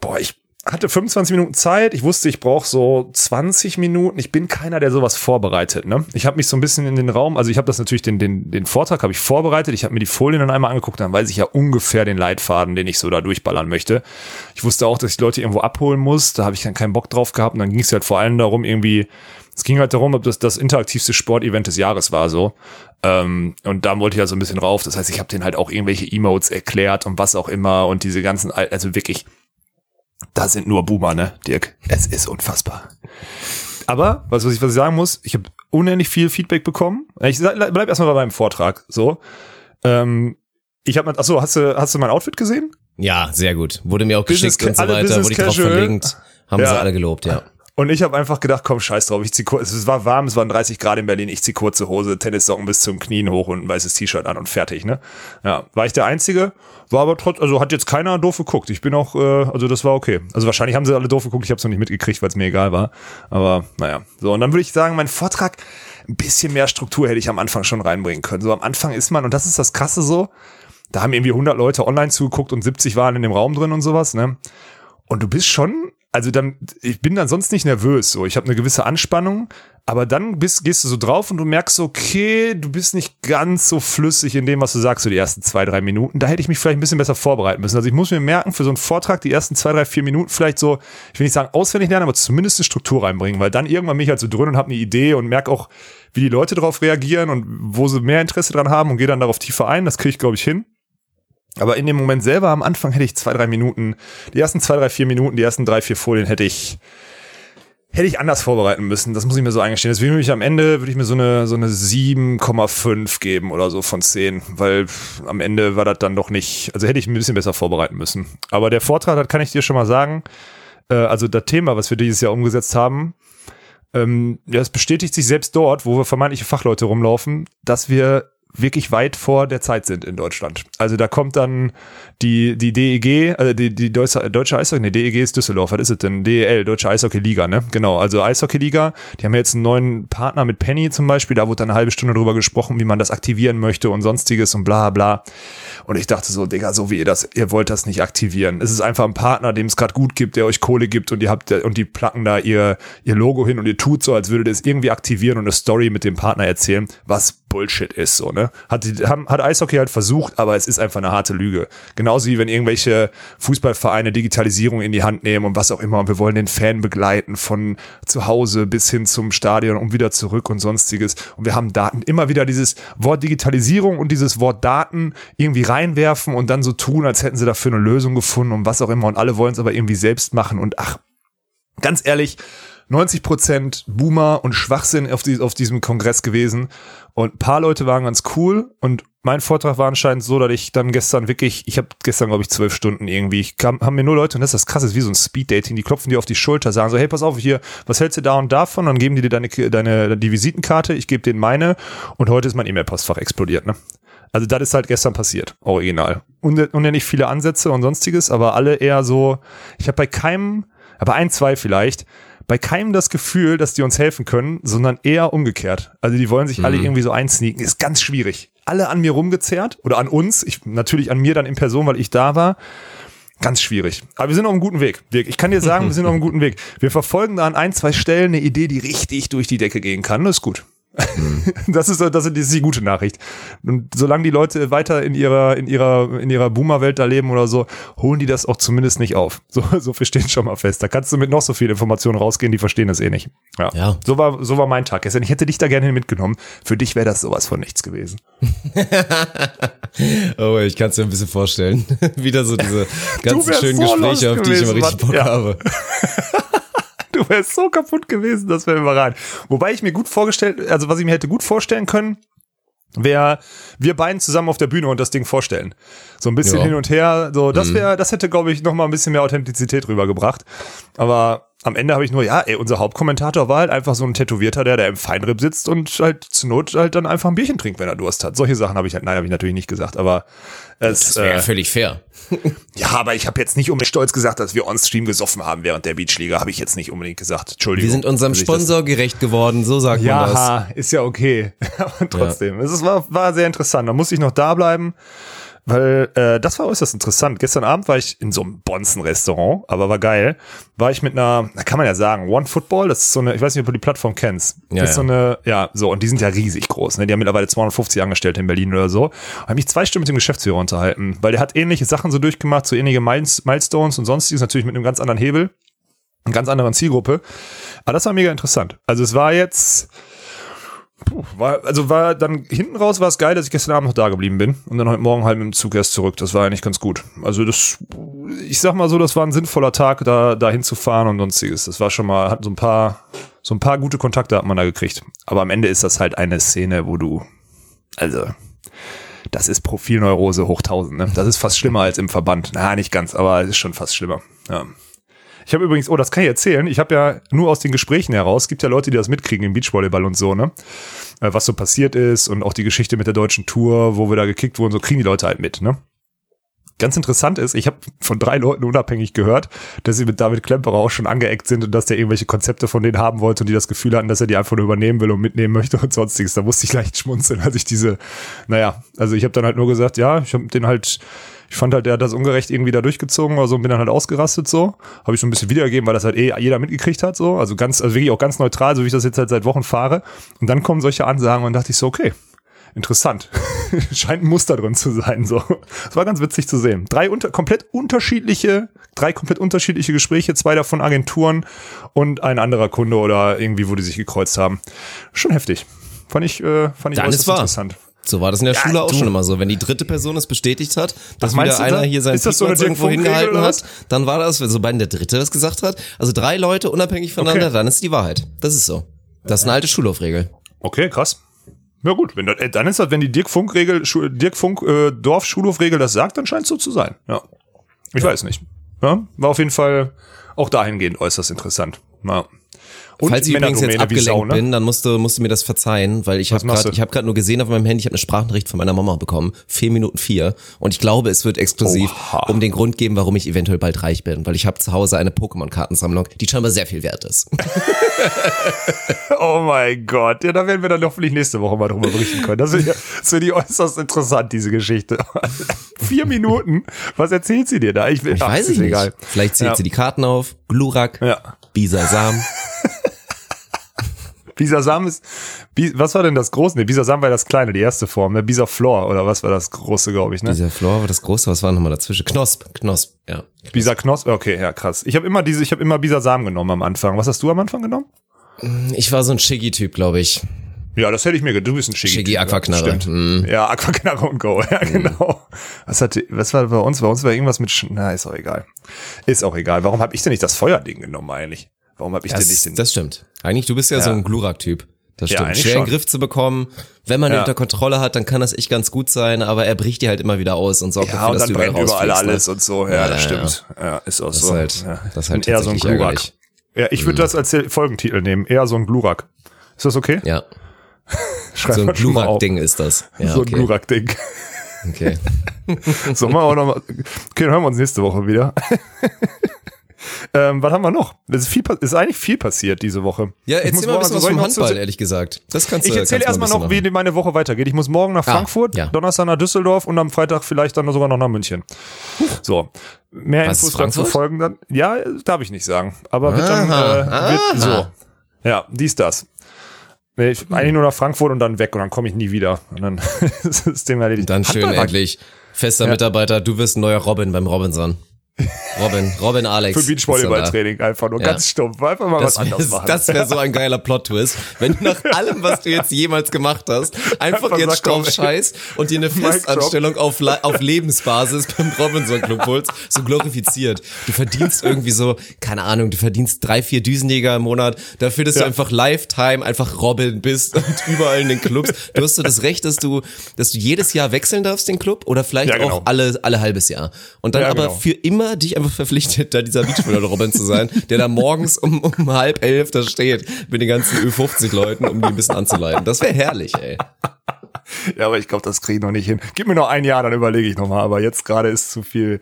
Boah, ich hatte 25 Minuten Zeit. Ich wusste, ich brauche so 20 Minuten. Ich bin keiner, der sowas vorbereitet. Ne? Ich habe mich so ein bisschen in den Raum, also ich habe das natürlich, den, den, den Vortrag habe ich vorbereitet. Ich habe mir die Folien dann einmal angeguckt, dann weiß ich ja ungefähr den Leitfaden, den ich so da durchballern möchte. Ich wusste auch, dass ich Leute irgendwo abholen muss. Da habe ich dann keinen Bock drauf gehabt. Und dann ging es halt vor allem darum, irgendwie, es ging halt darum, ob das das interaktivste Sportevent des Jahres war, so. Ähm, und da wollte ich halt so ein bisschen rauf. Das heißt, ich habe denen halt auch irgendwelche Emotes erklärt und was auch immer und diese ganzen, Al- also wirklich, da sind nur Boomer, ne, Dirk? Es ist unfassbar. Aber, was, was ich, was ich sagen muss, ich habe unendlich viel Feedback bekommen. Ich bleib erstmal bei meinem Vortrag, so. Ähm, ich habe, ach so, hast du, hast du mein Outfit gesehen? Ja, sehr gut. Wurde mir auch Business geschickt und so weiter, Business wurde ich drauf verlinkt. Haben Ja. sie alle gelobt, ja. Und ich habe einfach gedacht, komm, scheiß drauf, ich zieh kurz, es war warm, es waren 30 Grad in Berlin, ich zieh kurze Hose, Tennissocken bis zum Knien hoch und ein weißes T-Shirt an und fertig, ne? Ja, war ich der Einzige, war aber trotz, also hat jetzt keiner doof geguckt. Ich bin auch, äh, also das war okay. Also wahrscheinlich haben sie alle doof geguckt, ich habe es noch nicht mitgekriegt, weil es mir egal war. Aber naja, so und dann würde ich sagen, mein Vortrag, ein bisschen mehr Struktur hätte ich am Anfang schon reinbringen können. So am Anfang ist man, und das ist das Krasse so, da haben irgendwie 100 Leute online zugeguckt und 70 waren in dem Raum drin und sowas, ne? Und du bist schon, also dann, ich bin dann sonst nicht nervös, so. Ich habe eine gewisse Anspannung, aber dann bist, gehst du so drauf und du merkst, okay, du bist nicht ganz so flüssig in dem, was du sagst, so die ersten zwei, drei Minuten. Da hätte ich mich vielleicht ein bisschen besser vorbereiten müssen. Also ich muss mir merken, für so einen Vortrag die ersten zwei, drei, vier Minuten vielleicht so, ich will nicht sagen auswendig lernen, aber zumindest eine Struktur reinbringen, weil dann irgendwann bin ich halt so drin und habe eine Idee und merke auch, wie die Leute darauf reagieren und wo sie mehr Interesse dran haben und gehe dann darauf tiefer ein. Das kriege ich, glaube ich, hin. Aber in dem Moment selber am Anfang hätte ich zwei, drei Minuten, die ersten zwei, drei, vier Minuten, die ersten drei, vier Folien hätte ich, hätte ich anders vorbereiten müssen. Das muss ich mir so eingestehen. Deswegen würde ich am Ende, würde ich mir so eine, so eine 7,5 geben oder so von 10, weil am Ende war das dann doch nicht, also hätte ich ein bisschen besser vorbereiten müssen. Aber der Vortrag, das kann ich dir schon mal sagen, äh, also das Thema, was wir dieses Jahr umgesetzt haben, ähm, ja, es bestätigt sich selbst dort, wo wir vermeintliche Fachleute rumlaufen, dass wir wirklich weit vor der Zeit sind in Deutschland. Also da kommt dann die, die DEG, also die, die Deutsche, Deutsche Eishockey, nee, DEG ist Düsseldorf, was ist es denn? DEL, Deutsche Eishockey-Liga, ne? Genau, also Eishockey-Liga, die haben jetzt einen neuen Partner mit Penny zum Beispiel, da wurde dann eine halbe Stunde drüber gesprochen, wie man das aktivieren möchte und sonstiges und bla bla. Und ich dachte so, Digga, so wie ihr das, ihr wollt das nicht aktivieren. Es ist einfach ein Partner, dem es gerade gut gibt, der euch Kohle gibt und ihr habt und die placken da ihr, ihr Logo hin und ihr tut so, als würdet ihr es irgendwie aktivieren und eine Story mit dem Partner erzählen, was Bullshit ist, so, ne? Hat, die, haben, hat Eishockey halt versucht, aber es ist einfach eine harte Lüge. Genauso wie wenn irgendwelche Fußballvereine Digitalisierung in die Hand nehmen und was auch immer und wir wollen den Fan begleiten von zu Hause bis hin zum Stadion und wieder zurück und sonstiges. Und wir haben Daten, immer wieder dieses Wort Digitalisierung und dieses Wort Daten irgendwie reinwerfen und dann so tun, als hätten sie dafür eine Lösung gefunden und was auch immer und alle wollen es aber irgendwie selbst machen und ach, ganz ehrlich, 90 Prozent Boomer und Schwachsinn auf, die, auf diesem Kongress gewesen. Und ein paar Leute waren ganz cool. Und mein Vortrag war anscheinend so, dass ich dann gestern wirklich, ich habe gestern, glaube ich, zwölf Stunden irgendwie, ich kam, haben mir nur Leute, und das ist das krasse, wie so ein Speed-Dating, die klopfen dir auf die Schulter, sagen so, hey, pass auf, hier, was hältst du da und davon? Dann geben die dir deine, deine die Visitenkarte, ich gebe denen meine und heute ist mein E-Mail-Postfach explodiert, ne? Also das ist halt gestern passiert, original. Nicht viele Ansätze und sonstiges, aber alle eher so, ich habe bei keinem, aber ein, zwei vielleicht, bei keinem das Gefühl, dass die uns helfen können, sondern eher umgekehrt. Also die wollen sich Mhm. alle irgendwie so einsneaken. Ist ganz schwierig. Alle an mir rumgezerrt oder an uns. Ich, natürlich an mir dann in Person, weil ich da war. Ganz schwierig. Aber wir sind auf einem guten Weg. Dirk, Ich kann dir sagen, wir sind auf einem guten Weg. Wir verfolgen da an ein, zwei Stellen eine Idee, die richtig durch die Decke gehen kann. Das ist gut. Das ist, das ist, die gute Nachricht. Und solange die Leute weiter in ihrer, in ihrer, in ihrer Boomer-Welt da leben oder so, holen die das auch zumindest nicht auf. So, so viel steht schon mal fest. Da kannst du mit noch so viel Informationen rausgehen, die verstehen das eh nicht. Ja. Ja. So war, so war mein Tag gestern. Ich hätte dich da gerne mitgenommen. Für dich wäre das sowas von nichts gewesen. Oh, ich kann es mir ein bisschen vorstellen. Wieder so diese ganzen schönen so Gespräche, auf die ich immer richtig. Bock Ja. habe. Du wärst so kaputt gewesen, das wäre überragend. Wobei ich mir gut vorgestellt, also was ich mir hätte gut vorstellen können, wäre wir beiden zusammen auf der Bühne und das Ding vorstellen. So ein bisschen Ja. hin und her, so das wäre, das hätte glaube ich noch mal ein bisschen mehr Authentizität rübergebracht. Aber am Ende habe ich nur, ja, ey, unser Hauptkommentator war halt einfach so ein Tätowierter, der da im Feinripp sitzt und halt zur Not halt dann einfach ein Bierchen trinkt, wenn er Durst hat. Solche Sachen habe ich halt, nein, habe ich natürlich nicht gesagt, aber es, Das wäre äh, völlig fair. ja, aber ich habe jetzt nicht unbedingt stolz gesagt, dass wir on-stream gesoffen haben während der Beachliga, habe ich jetzt nicht unbedingt gesagt. Entschuldigung. Wir sind unserem Sponsor gerecht geworden, so sagt man das. Ja, ist ja okay. Aber trotzdem, es ist, war, war sehr interessant. Da musste ich noch da bleiben, weil äh, das war äußerst interessant. Gestern Abend war ich in so einem Bonzen-Restaurant, aber war geil. War ich mit einer, da kann man ja sagen, One Football, das ist so eine, ich weiß nicht, ob du die Plattform kennst. Ja, das ist so ja. eine, ja, so, und die sind ja riesig groß, ne? Die haben mittlerweile 250 Angestellte in Berlin oder so. Habe mich zwei Stunden mit dem Geschäftsführer unterhalten, weil der hat ähnliche Sachen so durchgemacht, so ähnliche Miles- Milestones und sonstiges, natürlich mit einem ganz anderen Hebel, einer ganz anderen Zielgruppe. Aber das war mega interessant. Also es war jetzt, Puh, war, also war dann hinten raus war es geil, dass ich gestern Abend noch da geblieben bin und dann heute Morgen halt mit dem Zug erst zurück. Das war eigentlich ganz gut. Also das, ich sag mal so, das war ein sinnvoller Tag, da, da hinzufahren und sonstiges. Das war schon mal, hat so ein paar, so ein paar gute Kontakte hat man da gekriegt. Aber am Ende ist das halt eine Szene, wo du, also, das ist Profilneurose hoch 1000, ne? Das ist fast schlimmer als im Verband. Na, nicht ganz, aber es ist schon fast schlimmer. Ja. Ich habe übrigens, oh, das kann ich erzählen. Ich habe ja nur aus den Gesprächen heraus, es gibt ja Leute, die das mitkriegen im Beachvolleyball und so, ne? Äh, Was so passiert ist und auch die Geschichte mit der deutschen Tour, wo wir da gekickt wurden, so kriegen die Leute halt mit, ne? Ganz interessant ist, ich habe von drei Leuten unabhängig gehört, dass sie mit David Klemperer auch schon angeeckt sind und dass der irgendwelche Konzepte von denen haben wollte und die das Gefühl hatten, dass er die einfach nur übernehmen will und mitnehmen möchte und sonstiges. Da musste ich leicht schmunzeln, als ich diese, naja, also ich habe dann halt nur gesagt, ja, ich habe den halt, ich fand halt, der hat das ungerecht irgendwie da durchgezogen oder so und bin dann halt ausgerastet so. Habe ich so ein bisschen wiedergegeben, weil das halt eh jeder mitgekriegt hat so. Also ganz, also wirklich auch ganz neutral, so wie ich das jetzt halt seit Wochen fahre. Und dann kommen solche Ansagen und dachte ich so, okay, interessant. Scheint ein Muster drin zu sein. So, es war ganz witzig zu sehen. Drei unter, komplett unterschiedliche, drei komplett unterschiedliche Gespräche, zwei davon Agenturen und ein anderer Kunde oder irgendwie, wo die sich gekreuzt haben. Schon heftig. Fand ich, äh, fand ich äußerst interessant. So war das in der Ja, Schule auch du- schon immer so. Wenn die dritte Person es bestätigt hat, dass wieder einer das? hier Ist das so irgendwo hingehalten hat, dann war das, sobald der dritte das gesagt hat, also drei Leute unabhängig voneinander, Okay. dann ist die Wahrheit. Das ist so. Das ist eine alte Schulhofregel. Okay, krass. Ja gut, wenn das, äh, dann ist das, wenn die Dirk Funk Regel, Dirk Funk äh, Dorf Schulhofregel das sagt, dann scheint es so zu sein. Ja. Ich weiß nicht. Ja, war auf jeden Fall auch dahingehend äußerst interessant. Ja. Und Falls ich übrigens jetzt abgelenkt Sau, ne? bin, dann musst du, musst du mir das verzeihen, weil ich habe gerade hab nur gesehen auf meinem Handy, ich habe eine Sprachnachricht von meiner Mama bekommen, vier Minuten vier. Und ich glaube, es wird exklusiv Oha. um den Grund geben, warum ich eventuell bald reich bin, weil ich habe zu Hause eine Pokémon-Kartensammlung, die scheinbar sehr viel wert ist. Oh mein Gott. Ja, da werden wir dann hoffentlich nächste Woche mal drüber berichten können. Das wird ja, das wird ja äußerst interessant, diese Geschichte. Vier Minuten? Was erzählt sie dir da? Ich, will, Ich ach, weiß ich nicht. egal. Vielleicht zählt Ja. sie die Karten auf, Glurak, Ja. Bisasam. Bisasam ist, was war denn das große? Nee, Bisasam war das kleine, die erste Form, ne? Bisaflor oder was war das große, glaube ich, ne? Dieser Flor war das große, was war nochmal dazwischen? Knosp, Knosp, ja. Bisa Knosp, okay, ja, krass. Ich habe immer diese, ich habe immer Bisasam genommen am Anfang. Was hast du am Anfang genommen? Ich war so ein Shiggy-Typ, glaube ich. Ja, das hätte ich mir gedacht. Du bist ein Shiggy. Shiggy Aquaknarre. Stimmt. Mhm. Ja, Aquaknarre und Go. Ja, genau. Was hatte, was war bei uns? Bei uns war irgendwas mit, Sch- na, ist auch egal. Ist auch egal. Warum habe ich denn nicht das Feuerding genommen eigentlich? Warum habe ich denn nicht Das, den? das stimmt. Eigentlich, du bist ja, so Ja. ein Glurak-Typ. Das Ja, stimmt. eigentlich Schwer in den schon. Griff zu bekommen. Wenn man ihn Ja. unter Kontrolle hat, dann kann das echt ganz gut sein, aber er bricht dir halt immer wieder aus und sorgt ja, dafür, und dass dann du überall brennt überall rausfliegst, alles ne? und so. Ja, Ja, das ja, stimmt. Ja, ist auch Das so. ist halt, ja. das ist halt eher so ein Glurak. ärgerlich. Ja, ich würde das als Folgentitel nehmen. Eher so ein Glurak. Ist das okay? Ja, Schreib so ein schon. Glurak-Ding ist das. Ja, so ein okay. Glurak-Ding. Okay. So, machen wir auch noch mal. Okay, dann hören wir uns nächste Woche wieder. ähm, was haben wir noch? Es ist, viel, ist eigentlich viel passiert diese Woche. Ja, erzähl mal ein bisschen was soll ich vom zu- Handball, ehrlich gesagt. Das kannst du Ich erzähle erstmal noch, bisschen wie meine Woche weitergeht. Ich muss morgen nach Ah, Frankfurt, ja. Donnerstag nach Düsseldorf und am Freitag vielleicht dann sogar noch nach München. So. Mehr Was, Infos dazu Frankfurt? folgen dann. Ja, darf ich nicht sagen. Aber wird dann, äh, wird aha. so. Ja, dies, das. Nee, ich, eigentlich nur nach Frankfurt und dann weg und dann komme ich nie wieder. Und dann ist das Thema erledigt. Dann schön endlich. Fester Mitarbeiter, du wirst ein neuer Robin beim Robinson. Robin, Robin Alex. Für Beachvolleyball-Training einfach nur Ja. ganz stumpf. Einfach mal Das was anderes wäre machen. das wär so ein geiler Plot-Twist, wenn du nach allem, was du jetzt jemals gemacht hast, einfach, Einfach jetzt drauf scheißt und dir eine. Festanstellung auf, auf Lebensbasis beim Robinson Club holst, so glorifiziert. Du verdienst irgendwie so, keine Ahnung, du verdienst drei, vier Düsenjäger im Monat dafür, dass du Ja. einfach Lifetime einfach Robin bist und überall in den Clubs. Du hast so das Recht, dass du, dass du jedes Jahr wechseln darfst, den Club, oder vielleicht Ja, genau. auch alle, alle halbes Jahr. Und dann aber genau. für immer dich einfach verpflichtet, da dieser Beachvolleyball-Robin zu sein, der da morgens um, um halb elf da steht mit den ganzen Ö50-Leuten, um die ein bisschen anzuleiten. Das wäre herrlich, ey. Ja, aber ich glaube, das kriege ich noch nicht hin. Gib mir noch ein Jahr, dann überlege ich nochmal. Aber jetzt gerade ist zu viel,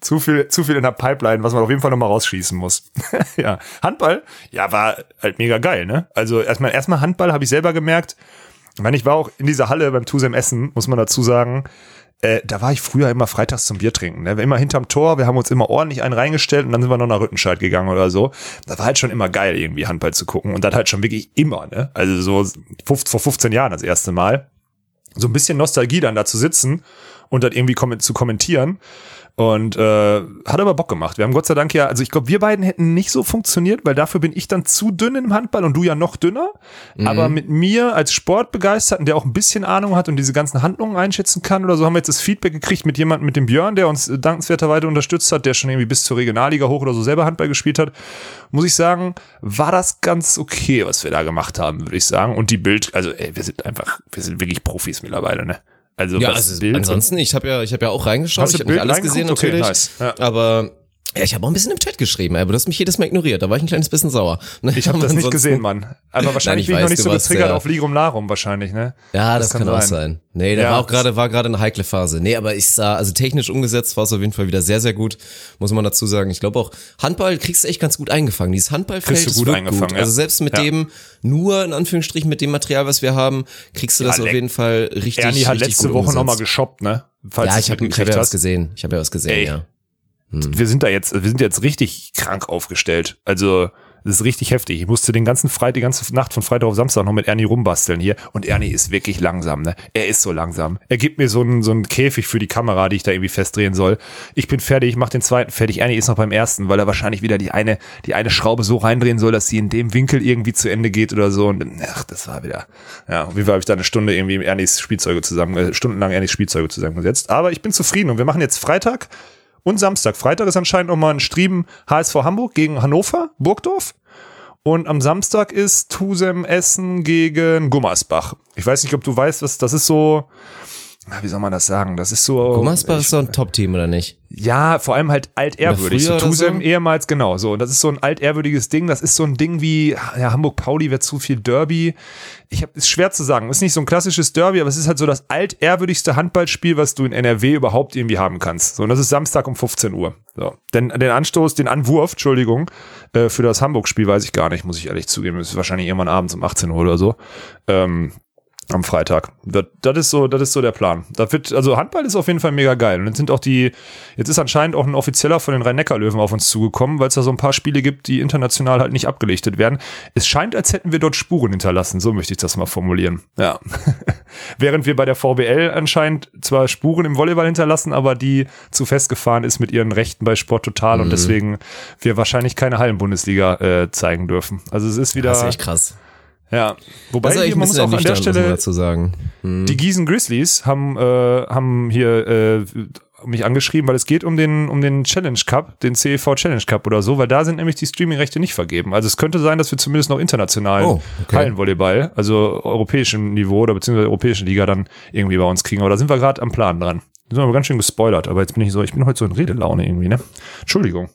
zu viel, zu viel in der Pipeline, was man auf jeden Fall nochmal rausschießen muss. ja, Handball, ja, war halt mega geil, ne? Also erstmal, erstmal Handball habe ich selber gemerkt. Ich meine, ich war auch in dieser Halle beim Tusem Essen, muss man dazu sagen. Äh, da war ich früher immer freitags zum Bier trinken. Ne? Immer hinterm Tor, wir haben uns immer ordentlich einen reingestellt und dann sind wir noch nach Rüttenscheid gegangen oder so. Das war halt schon immer geil, irgendwie Handball zu gucken. Und das halt schon wirklich immer, ne? Also so 15, vor 15 Jahren das erste Mal so ein bisschen Nostalgie dann da zu sitzen und das irgendwie kommen, zu kommentieren. Und äh, hat aber Bock gemacht. Wir haben Gott sei Dank ja, also ich glaube, wir beiden hätten nicht so funktioniert, weil dafür bin ich dann zu dünn im Handball und du ja noch dünner. Aber mit mir als Sportbegeisterten, der auch ein bisschen Ahnung hat und diese ganzen Handlungen einschätzen kann oder so, haben wir jetzt das Feedback gekriegt mit jemandem, mit dem Björn, der uns dankenswerterweise unterstützt hat, der schon irgendwie bis zur Regionalliga hoch oder so selber Handball gespielt hat. Muss ich sagen, war das ganz okay, was wir da gemacht haben, würde ich sagen. Und die Bild, also ey, wir sind einfach, wir sind wirklich Profis mittlerweile, ne? Also Ja, was also Bild ansonsten, ich habe ja, ich habe ja auch reingeschaut, ich habe nicht alles gesehen? Okay, natürlich, nice. Ja. aber ja, ich habe auch ein bisschen im Chat geschrieben, aber du hast mich jedes Mal ignoriert, da war ich ein kleines bisschen sauer. Ich habe das nicht gesehen, Mann. Aber wahrscheinlich Nein, ich bin ich noch weiß, nicht du so warst getriggert sehr- auf Ligum Larum wahrscheinlich, ne? Ja, das, kann, auch sein. Nee, da Ja, war auch das- gerade, war gerade eine heikle Phase. Nee, aber ich sah, also technisch umgesetzt war es auf jeden Fall wieder sehr, sehr gut, muss man dazu sagen. Ich glaube auch, Handball kriegst du echt ganz gut eingefangen. Dieses Handballfeld Kriegst du ist gut eingefangen, gut. ja. Also selbst mit Ja. dem, nur in Anführungsstrichen mit dem Material, was wir haben, kriegst du das Ja, auf jeden Fall richtig, Ernie hat richtig letzte gut Woche nochmal geshoppt, ne? Falls Ja, ich habe hab ja was gesehen. Ich habe ja was gesehen, Ey. ja. Wir sind da jetzt, wir sind jetzt richtig krank aufgestellt. Also, das ist richtig heftig. Ich musste den ganzen Freitag, die ganze Nacht von Freitag auf Samstag noch mit Ernie rumbasteln hier. Und Ernie ist wirklich langsam, ne? Er ist so langsam. Er gibt mir so einen, so einen Käfig für die Kamera, die ich da irgendwie festdrehen soll. Ich bin fertig, ich mach den zweiten fertig. Ernie ist noch beim ersten, weil er wahrscheinlich wieder die eine, die eine Schraube so reindrehen soll, dass sie in dem Winkel irgendwie zu Ende geht oder so. Und ach, das war wieder. Ja, auf jeden Fall habe ich da eine Stunde irgendwie Ernies Spielzeuge zusammen, äh, stundenlang Ernies Spielzeuge zusammengesetzt. Aber ich bin zufrieden und wir machen jetzt Freitag und Samstag. Freitag ist anscheinend nochmal ein Striemen HSV Hamburg gegen Hannover, Burgdorf. Und am Samstag ist Tusem Essen gegen Gummersbach. Ich weiß nicht, ob du weißt, was das ist so. Wie soll man das sagen? Das ist so. Gummersbach ist so ein Top-Team, oder nicht? Ja, vor allem halt altehrwürdig. So Tusem so? ehemals, genau. So, und das ist so ein altehrwürdiges Ding. Das ist so ein Ding wie, ja, Hamburg-Pauli wäre zu viel Derby. Ich habe, ist schwer zu sagen. Ist nicht so ein klassisches Derby, aber es ist halt so das altehrwürdigste Handballspiel, was du in NRW überhaupt irgendwie haben kannst. So, und das ist Samstag um 15 Uhr. So. Denn den Anstoß, den Anwurf, Entschuldigung, äh, für das Hamburg-Spiel weiß ich gar nicht, muss ich ehrlich zugeben. Das ist wahrscheinlich irgendwann abends um 18 Uhr oder so. Ähm, am Freitag. Das, das ist so, das ist so der Plan. Da wird, also Handball ist auf jeden Fall mega geil. Und jetzt sind auch die, jetzt ist anscheinend auch ein offizieller von den Rhein-Neckar-Löwen auf uns zugekommen, weil es da so ein paar Spiele gibt, die international halt nicht abgelichtet werden. Es scheint, als hätten wir dort Spuren hinterlassen. So möchte ich das mal formulieren. Ja. Während wir bei der VBL anscheinend zwar Spuren im Volleyball hinterlassen, aber die zu festgefahren ist mit ihren Rechten bei Sport Total und deswegen wir wahrscheinlich keine Hallenbundesliga äh, zeigen dürfen. Also es ist wieder, Das ist echt krass. Ja. Wobei ist hier, man muss auch an der Stelle dazu sagen. die Gießen Grizzlies haben, äh, haben hier äh, mich angeschrieben, weil es geht um den, um den Challenge Cup, den CEV Challenge Cup oder so, weil da sind nämlich die Streaming-Rechte nicht vergeben. Also es könnte sein, dass wir zumindest noch internationalen Oh, okay. Hallenvolleyball, also europäischem Niveau oder beziehungsweise europäischen Liga dann irgendwie bei uns kriegen. Aber da sind wir gerade am Plan dran. Da sind wir ganz schön gespoilert, aber jetzt bin ich so, ich bin heute so in Redelaune irgendwie, ne? Entschuldigung.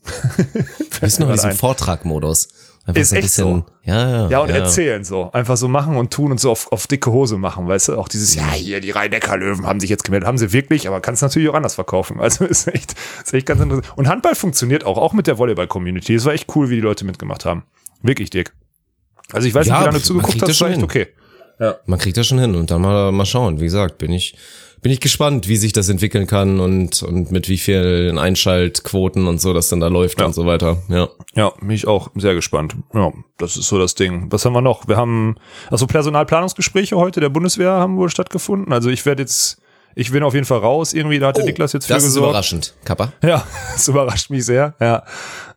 Wir sind noch in diesem. Vortragmodus. Einfach Ist so ein echt bisschen, ja, ja. Ja, und erzählen so. Einfach so machen und tun und so auf, auf dicke Hose machen, weißt du? Auch dieses, ja, hier, die Rhein-Neckar-Löwen haben sich jetzt gemeldet. Haben sie wirklich, aber kannst natürlich auch anders verkaufen. Also ist echt, ist echt ganz interessant. Und Handball funktioniert auch, auch mit der Volleyball-Community. Es war echt cool, wie die Leute mitgemacht haben. Wirklich dick. Also ich weiß Ja, nicht, wie lange du zugeguckt hast, war echt okay. Man kriegt das schon hin und dann mal, mal schauen. Wie gesagt, bin ich, bin ich gespannt, wie sich das entwickeln kann und, und mit wie vielen Einschaltquoten und so das dann da läuft Ja. und so weiter. Ja. Ja, bin ich auch sehr gespannt. Ja, das ist so das Ding. Was haben wir noch? Wir haben, also Personalplanungsgespräche heute der Bundeswehr haben wohl stattgefunden. Also ich werde jetzt, ich bin auf jeden Fall raus irgendwie, da hat der Niklas jetzt für Oh, das ist gesorgt. überraschend, Kappa. Ja, das überrascht mich sehr. Ja,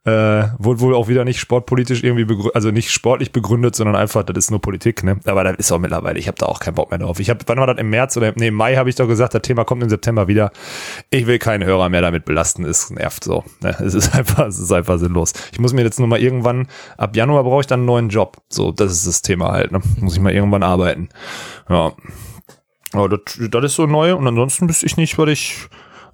äh, wurde wohl auch wieder nicht sportpolitisch irgendwie begründet, also nicht sportlich begründet, sondern einfach, das ist nur Politik, ne? Aber das ist auch mittlerweile, ich habe da auch keinen Bock mehr drauf. Ich habe, wann war das im März oder nee, im Mai habe ich doch gesagt, das Thema kommt im September wieder. Ich will keinen Hörer mehr damit belasten, es nervt so. Ne? Es ist einfach, es ist einfach sinnlos. Ich muss mir jetzt nur mal irgendwann, ab Januar brauche ich dann einen neuen Job. So, das ist das Thema halt, ne? Muss ich mal irgendwann arbeiten. Ja. Aber das, das ist so neu und ansonsten wüsste ich nicht, was ich.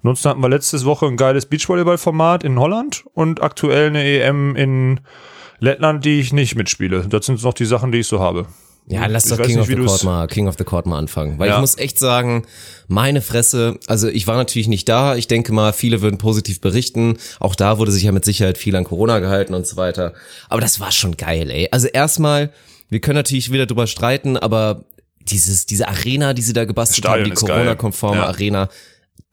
Ansonsten hatten wir letztes Woche ein geiles Beachvolleyball-Format in Holland und aktuell eine EM in Lettland, die ich nicht mitspiele. Das sind noch die Sachen, die ich so habe. Ja, lass Ich doch King nicht, of the Court mal, King of the Court mal anfangen. Weil Ja. ich muss echt sagen, meine Fresse, also ich war natürlich nicht da. Ich denke mal, viele würden positiv berichten. Auch da wurde sich ja mit Sicherheit viel an Corona gehalten und so weiter. Aber das war schon geil, ey. Also erstmal, wir können natürlich wieder drüber streiten, aber dieses, diese Arena, die sie da gebastelt haben, die. Corona-konforme Ja. Arena,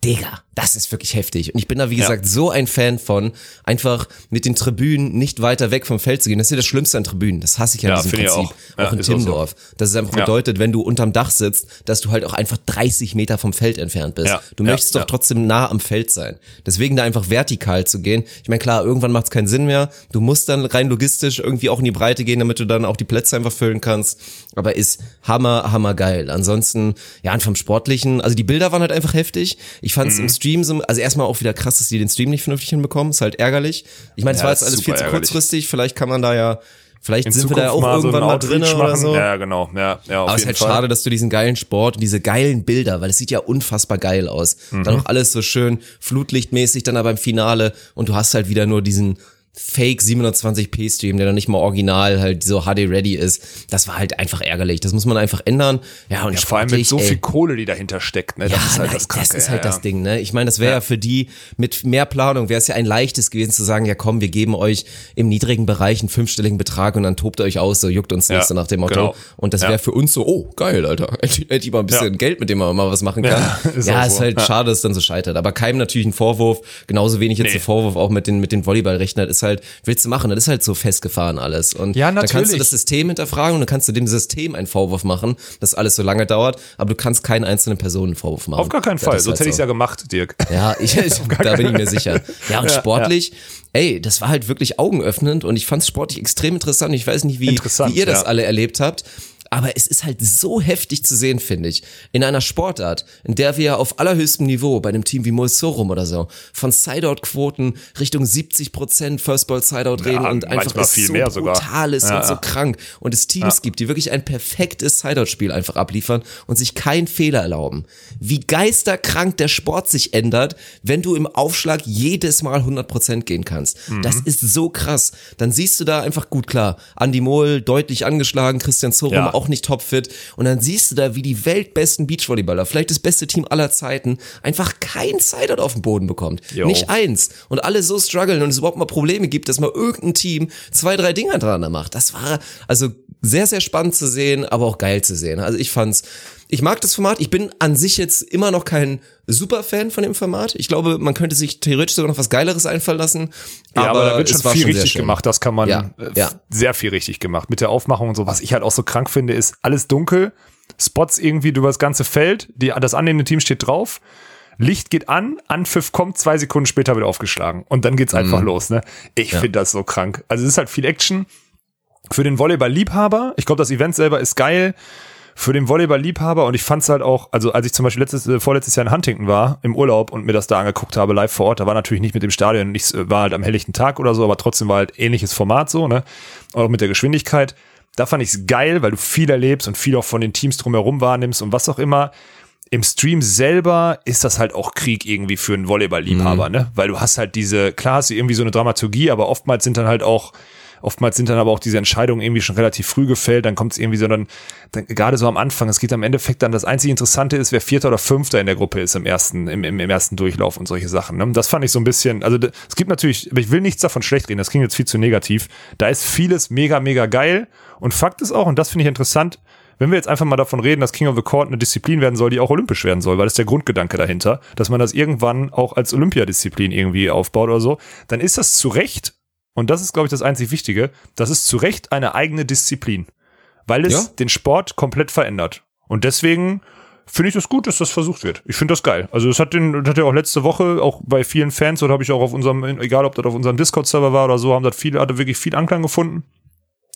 Digga, das ist wirklich heftig. Und ich bin da, wie gesagt, so ein Fan von, einfach mit den Tribünen nicht weiter weg vom Feld zu gehen. Das ist ja das Schlimmste an Tribünen. Das hasse ich an Ja, diesem Prinzip. auch. Ja, auch in ist auch so. Timmendorf. Dass es einfach Ja. bedeutet, wenn du unterm Dach sitzt, dass du halt auch einfach 30 Meter vom Feld entfernt bist. Ja, Du ja, möchtest doch ja. trotzdem nah am Feld sein. Deswegen da einfach vertikal zu gehen. Ich meine, klar, irgendwann macht es keinen Sinn mehr. Du musst dann rein logistisch irgendwie auch in die Breite gehen, damit du dann auch die Plätze einfach füllen kannst. Aber ist hammer, hammer geil. Ansonsten, ja, und vom Sportlichen, also die Bilder waren halt einfach heftig. Ich fand es Mhm. im Stream so, also erstmal auch wieder krass, dass die den Stream nicht vernünftig hinbekommen. Ist halt ärgerlich. Ich meine, es Ja, war jetzt alles viel zu ärgerlich. kurzfristig. Vielleicht kann man da ja, vielleicht In sind wir Zukunft da auch mal so irgendwann einen mal drin oder so. Ja, genau. Ja, ja, auf Aber es ist halt Fall. schade, dass du diesen geilen Sport und diese geilen Bilder, weil es sieht ja unfassbar geil aus. Mhm. Dann auch alles so schön flutlichtmäßig dann aber im Finale und du hast halt wieder nur diesen Fake 720p Stream, der dann nicht mal original halt so HD ready ist. Das war halt einfach ärgerlich. Das muss man einfach ändern. Ja, und Ja, vor allem mit so ey, viel Kohle, die dahinter steckt. Ne? Das ja, ist halt nein, das Kranke. ist halt ja, das ja. Ding, ne? Ich meine, das wäre ja. für die mit mehr Planung, wäre es ja ein leichtes gewesen zu sagen, ja komm, wir geben euch im niedrigen Bereich einen fünfstelligen Betrag und dann tobt ihr euch aus, so juckt uns nicht, Ja, so nach dem Motto. genau. Und das Ja. wäre für uns so, oh, geil, Alter. Endlich endlich mal ein bisschen Ja. Geld, mit dem man mal was machen kann. Ja, ist Ja, ist so. halt Ja. schade, dass es dann so scheitert. Aber keinem natürlich ein Vorwurf, genauso wenig jetzt Nee. ein Vorwurf auch mit den, mit den Volleyballrechnern, ist halt, willst du machen, das ist halt so festgefahren alles. Und Ja, dann kannst du natürlich. das System hinterfragen und dann kannst du dem System einen Vorwurf machen, dass alles so lange dauert, aber du kannst keinen einzelnen Personen einen Vorwurf machen. Auf gar keinen Ja, Fall. Sonst halt hätte ich es ja gemacht, Dirk. Ja, ich, da bin ich mir sicher. Ja, und Ja, sportlich, ey, das war halt wirklich augenöffnend und ich fand es sportlich extrem interessant. Ich weiß nicht, wie, wie ihr das alle erlebt habt. Aber es ist halt so heftig zu sehen, finde ich, in einer Sportart, in der wir auf allerhöchstem Niveau bei einem Team wie Mulsorum oder so von Sideout-Quoten Richtung 70 Prozent First Ball Sideout Ja, reden und einfach es viel so mehr sogar. brutal ist Ja, und so ja. krank und es Teams gibt, die wirklich ein perfektes Sideout-Spiel einfach abliefern und sich keinen Fehler erlauben. Wie geisterkrank der Sport sich ändert, wenn du im Aufschlag jedes Mal 100% gehen kannst. Das Mhm. ist so krass. Dann siehst du da einfach gut klar, Andy Mohl deutlich angeschlagen, Christian Zorum Ja. Auch nicht topfit und dann siehst du da, wie die weltbesten Beachvolleyballer, vielleicht das beste Team aller Zeiten, einfach kein Sideout auf den Boden bekommt. Jo. Nicht eins. Und alle so strugglen und es überhaupt mal Probleme gibt, dass mal irgendein Team zwei, drei Dinger dran macht. Das war also sehr, sehr spannend zu sehen, aber auch geil zu sehen. Also ich fand's, ich mag das Format. Ich bin an sich jetzt immer noch kein Superfan von dem Format. Ich glaube, man könnte sich theoretisch sogar noch was Geileres einfallen lassen. Ja, aber, da wird schon viel sehr richtig gemacht. Das kann man Ja, äh, ja. sehr viel richtig gemacht. Mit der Aufmachung und so. Was ich halt auch so krank finde, ist alles dunkel. Spots irgendwie über das ganze Feld. Die, das annehmende Team steht drauf. Licht geht an, Anpfiff kommt, zwei Sekunden später wird aufgeschlagen. Und dann geht's einfach Mhm. los, ne? Ich finde das so krank. Also es ist halt viel Action. Für den Volleyball-Liebhaber, ich glaube, das Event selber ist geil. Für den Volleyball-Liebhaber und ich fand's halt auch, also als ich zum Beispiel letztes, äh, vorletztes Jahr in Huntington war, im Urlaub und mir das da angeguckt habe, live vor Ort, da war natürlich nicht mit dem Stadion, nicht, war halt am helllichten Tag oder so, aber trotzdem war halt ähnliches Format so, ne? Auch mit der Geschwindigkeit. Da fand ich's geil, weil du viel erlebst und viel auch von den Teams drumherum wahrnimmst und was auch immer. Im Stream selber ist das halt auch Krieg irgendwie für einen Volleyball-Liebhaber, ne? Weil du hast halt diese, klar hast du irgendwie so eine Dramaturgie, aber oftmals sind dann halt auch, oftmals sind dann aber auch diese Entscheidungen irgendwie schon relativ früh gefällt, dann kommt es irgendwie so dann, dann, gerade so am Anfang, es geht am Endeffekt dann, das einzige Interessante ist, wer Vierter oder Fünfter in der Gruppe ist im ersten, im, im, im ersten Durchlauf und solche Sachen. Ne? Das fand ich so ein bisschen, also es gibt natürlich, aber ich will nichts davon schlecht reden, das klingt jetzt viel zu negativ. Da ist vieles mega, mega geil und Fakt ist auch, und das finde ich interessant, wenn wir jetzt einfach mal davon reden, dass King of the Court eine Disziplin werden soll, die auch olympisch werden soll, weil das ist der Grundgedanke dahinter, dass man das irgendwann auch als Olympiadisziplin irgendwie aufbaut oder so, dann ist das zu Recht, und das ist, glaube ich, das einzig Wichtige, das ist zu Recht eine eigene Disziplin, weil es Ja. den Sport komplett verändert. Und deswegen finde ich das gut, dass das versucht wird. Ich finde das geil. Also es hat den, das hat ja auch letzte Woche auch bei vielen Fans oder habe ich auch auf unserem, egal ob das auf unserem Discord-Server war oder so, haben das viele, hatte wirklich viel Anklang gefunden.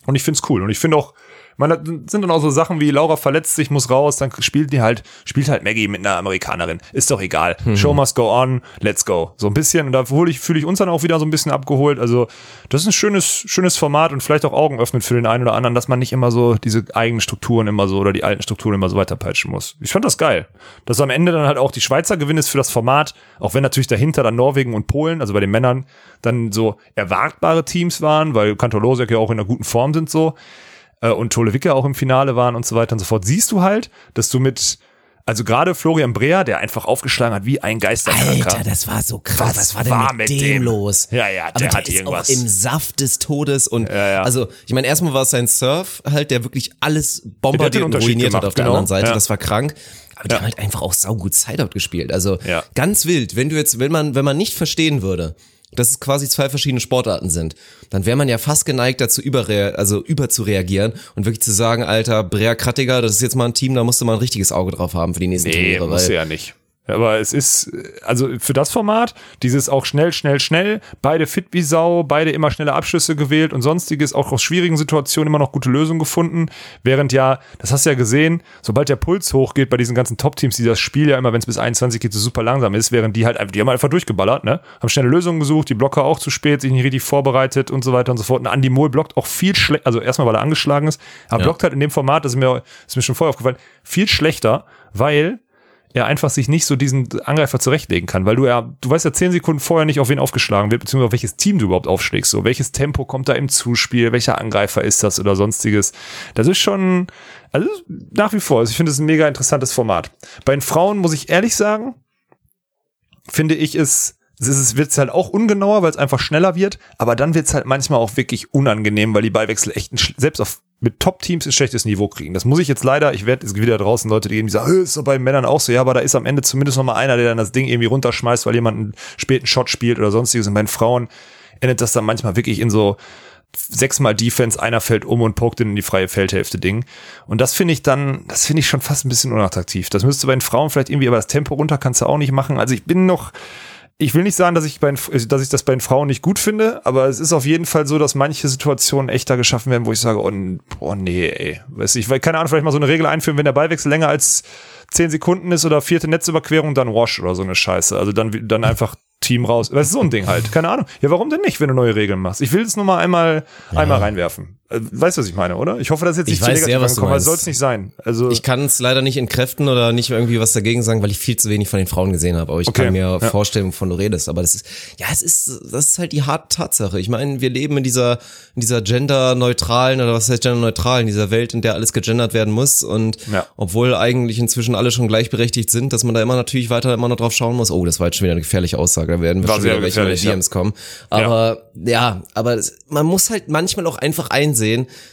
Und ich find's cool. Und ich finde auch, man, das sind dann auch so Sachen wie Laura verletzt sich, muss raus, dann spielt die halt, spielt halt Maggie mit einer Amerikanerin. Ist doch egal. Show must go on, let's go. So ein bisschen. Und da fühle ich, fühle ich uns dann auch wieder so ein bisschen abgeholt. Also, das ist ein schönes, schönes Format und vielleicht auch Augen öffnet für den einen oder anderen, dass man nicht immer so diese eigenen Strukturen immer so oder die alten Strukturen immer so weiterpeitschen muss. Ich fand das geil. Dass am Ende dann halt auch die Schweizer Gewinn ist für das Format, auch wenn natürlich dahinter dann Norwegen und Polen, also bei den Männern, dann so erwartbare Teams waren, weil Kantor Losek ja auch in einer guten Form sind so äh, und Tole Wicke auch im Finale waren und so weiter und so fort, siehst du halt, dass du mit, also gerade Florian Breer, der einfach aufgeschlagen hat wie ein Geisterkranker. Alter, das war so krass. Was Was, war denn war mit, mit dem, dem? los? Ja, ja, Aber der der hat ist irgendwas. auch im Saft des Todes und ja. also ich meine erstmal war es sein Surf halt, der wirklich alles bombardiert und ruiniert hat gemacht, auf der genau. anderen Seite. Ja. Das war krank. Aber die haben halt einfach auch saugut Sideout gespielt. Also Ja. ganz wild. Wenn du jetzt, wenn man, wenn man nicht verstehen würde, dass es quasi zwei verschiedene Sportarten sind, dann wäre man ja fast geneigt dazu überre also über zu reagieren und wirklich zu sagen, Alter, Brea Krattiger, das ist jetzt mal ein Team, da musst du mal ein richtiges Auge drauf haben für die nächsten Nee, Turniere. muss Weil, ja nicht. Aber es ist, also für das Format, dieses auch schnell, schnell, schnell, beide fit wie Sau, beide immer schnelle Abschlüsse gewählt und sonstiges, auch aus schwierigen Situationen immer noch gute Lösungen gefunden. Während ja, das hast du ja gesehen, sobald der Puls hochgeht bei diesen ganzen Top-Teams, die das Spiel ja immer, wenn es bis 21 geht, so super langsam ist, während die halt einfach, die haben einfach durchgeballert, ne? Haben schnelle Lösungen gesucht, die Blocker auch zu spät, sich nicht richtig vorbereitet und so weiter und so fort. Und Andy Mohl blockt auch viel schlechter, also erstmal, weil er angeschlagen ist, aber Ja. blockt halt in dem Format, das ist mir, ist mir schon vorher aufgefallen, viel schlechter, weil er einfach sich nicht so diesen Angreifer zurechtlegen kann, weil du ja, du weißt ja zehn Sekunden vorher nicht, auf wen aufgeschlagen wird, beziehungsweise auf welches Team du überhaupt aufschlägst, so welches Tempo kommt da im Zuspiel, welcher Angreifer ist das oder sonstiges. Das ist schon, also nach wie vor, also ich finde es ein mega interessantes Format. Bei den Frauen muss ich ehrlich sagen, finde ich es, es wird halt auch ungenauer, weil es einfach schneller wird, aber dann wird es halt manchmal auch wirklich unangenehm, weil die Ballwechsel echt selbst auf mit Top-Teams ein schlechtes Niveau kriegen. Das muss ich jetzt leider, ich werde jetzt wieder draußen Leute, die irgendwie sagen, "Hö, ist doch bei Männern auch so, ja, aber da ist am Ende zumindest noch mal einer, der dann das Ding irgendwie runterschmeißt, weil jemand einen späten Shot spielt oder sonstiges. Und bei den Frauen endet das dann manchmal wirklich in so sechsmal Defense, einer fällt um und pokt in die freie Feldhälfte Ding. Und das finde ich dann, das finde ich schon fast ein bisschen unattraktiv. Das müsste bei den Frauen vielleicht irgendwie, aber das Tempo runter kannst du auch nicht machen. Also ich bin noch, ich will nicht sagen, dass ich, bei, den- dass ich das bei den Frauen nicht gut finde, aber es ist auf jeden Fall so, dass manche Situationen echter geschaffen werden, wo ich sage, oh, oh nee, ey. Weiß ich, weil, keine Ahnung, vielleicht mal so eine Regel einführen, wenn der Ballwechsel länger als 10 Sekunden ist oder vierte Netzüberquerung, dann Wash oder so eine Scheiße. Also dann, dann einfach Team raus. Das ist so ein Ding halt. Keine Ahnung. Ja, warum denn nicht, wenn du neue Regeln machst? Ich will es nur mal einmal, einmal reinwerfen. Äh, Weißt du, was ich meine, oder? Ich hoffe, dass jetzt Ich nicht zu weiß sehr, negativ was du angekommen, soll es nicht sein. Also, Ich kann es leider nicht entkräften oder nicht irgendwie was dagegen sagen, weil ich viel zu wenig von den Frauen gesehen habe. Aber ich Okay, kann mir ja. vorstellen, wovon du redest. Aber das ist, ja, es ist, das ist halt die harte Tatsache. Ich meine, wir leben in dieser, in dieser genderneutralen oder was heißt genderneutral, in dieser Welt, in der alles gegendert werden muss. Und Ja. obwohl eigentlich inzwischen alle schon gleichberechtigt sind, dass man da immer natürlich weiter immer noch drauf schauen muss. Oh, das war jetzt schon wieder eine gefährliche Aussage. Da werden wir schon sehr wieder welche ja. DMs kommen. Aber ja, aber man muss halt manchmal auch einfach einsehen,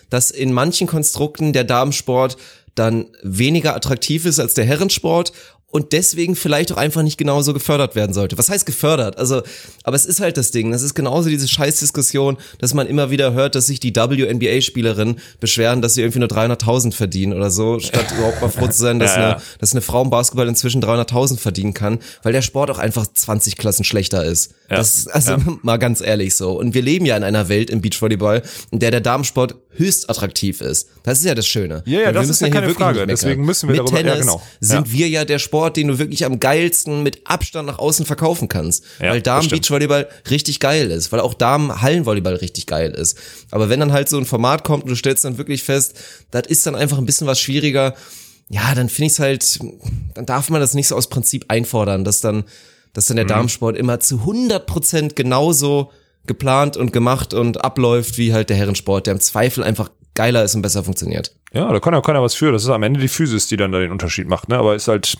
dass in manchen Konstrukten der Damensport dann weniger attraktiv ist als der Herrensport und deswegen vielleicht auch einfach nicht genauso gefördert werden sollte. Was heißt gefördert? Also, aber es ist halt das Ding. Das ist genauso diese Scheißdiskussion, dass man immer wieder hört, dass sich die WNBA-Spielerinnen beschweren, dass sie irgendwie nur 300.000 verdienen oder so, statt überhaupt mal froh zu sein, dass, Ja, ja. Eine, dass eine Frau im Basketball inzwischen 300.000 verdienen kann, weil der Sport auch einfach 20 Klassen schlechter ist. Ja. Das ist also mal ganz ehrlich so. Und wir leben ja in einer Welt im Beachvolleyball, in der der Damensport höchst attraktiv ist. Das ist ja das Schöne. Ja, ja, das ist ja keine Frage. Deswegen müssen wir Mit darüber- ja, Tennis genau. sind Ja. wir ja der Sport, den du wirklich am geilsten mit Abstand nach außen verkaufen kannst. Ja, weil Damen. Beachvolleyball richtig geil ist, weil auch Damen Hallenvolleyball richtig geil ist. Aber wenn dann halt so ein Format kommt und du stellst dann wirklich fest, das ist dann einfach ein bisschen was schwieriger, ja, dann finde ich es halt, dann darf man das nicht so aus Prinzip einfordern, dass dann, dass dann der Damensport immer zu 100 Prozent genauso geplant und gemacht und abläuft wie halt der Herrensport, der im Zweifel einfach geiler ist und besser funktioniert. Ja, da kann ja keiner was für. Das ist am Ende die Physis, die dann da den Unterschied macht. Ne? Aber ist halt,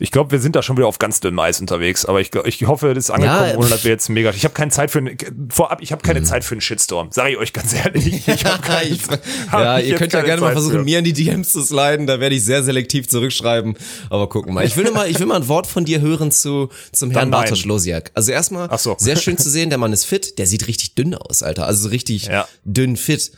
ich glaube, wir sind da schon wieder auf ganz dünnem Eis unterwegs. Aber ich, ich hoffe, das ist angekommen, Ja, ohne dass wir jetzt mega. Ich habe keine Zeit für einen, vorab, ich habe keine Zeit für einen Shitstorm. Sage ich euch ganz ehrlich. Ich hab keine, Ich- hab ja, ihr könnt ja gerne mal Zeit versuchen, für. mir in die DMs zu sliden, da werde ich sehr selektiv zurückschreiben. Aber gucken mal. Ich will mal, ich will mal ein Wort von dir hören zu, zum Herrn. Bartosz Losiak. Also erstmal, so. sehr schön zu sehen, der Mann ist fit, der sieht richtig dünn aus, Alter. Also so richtig Ja. dünn fit.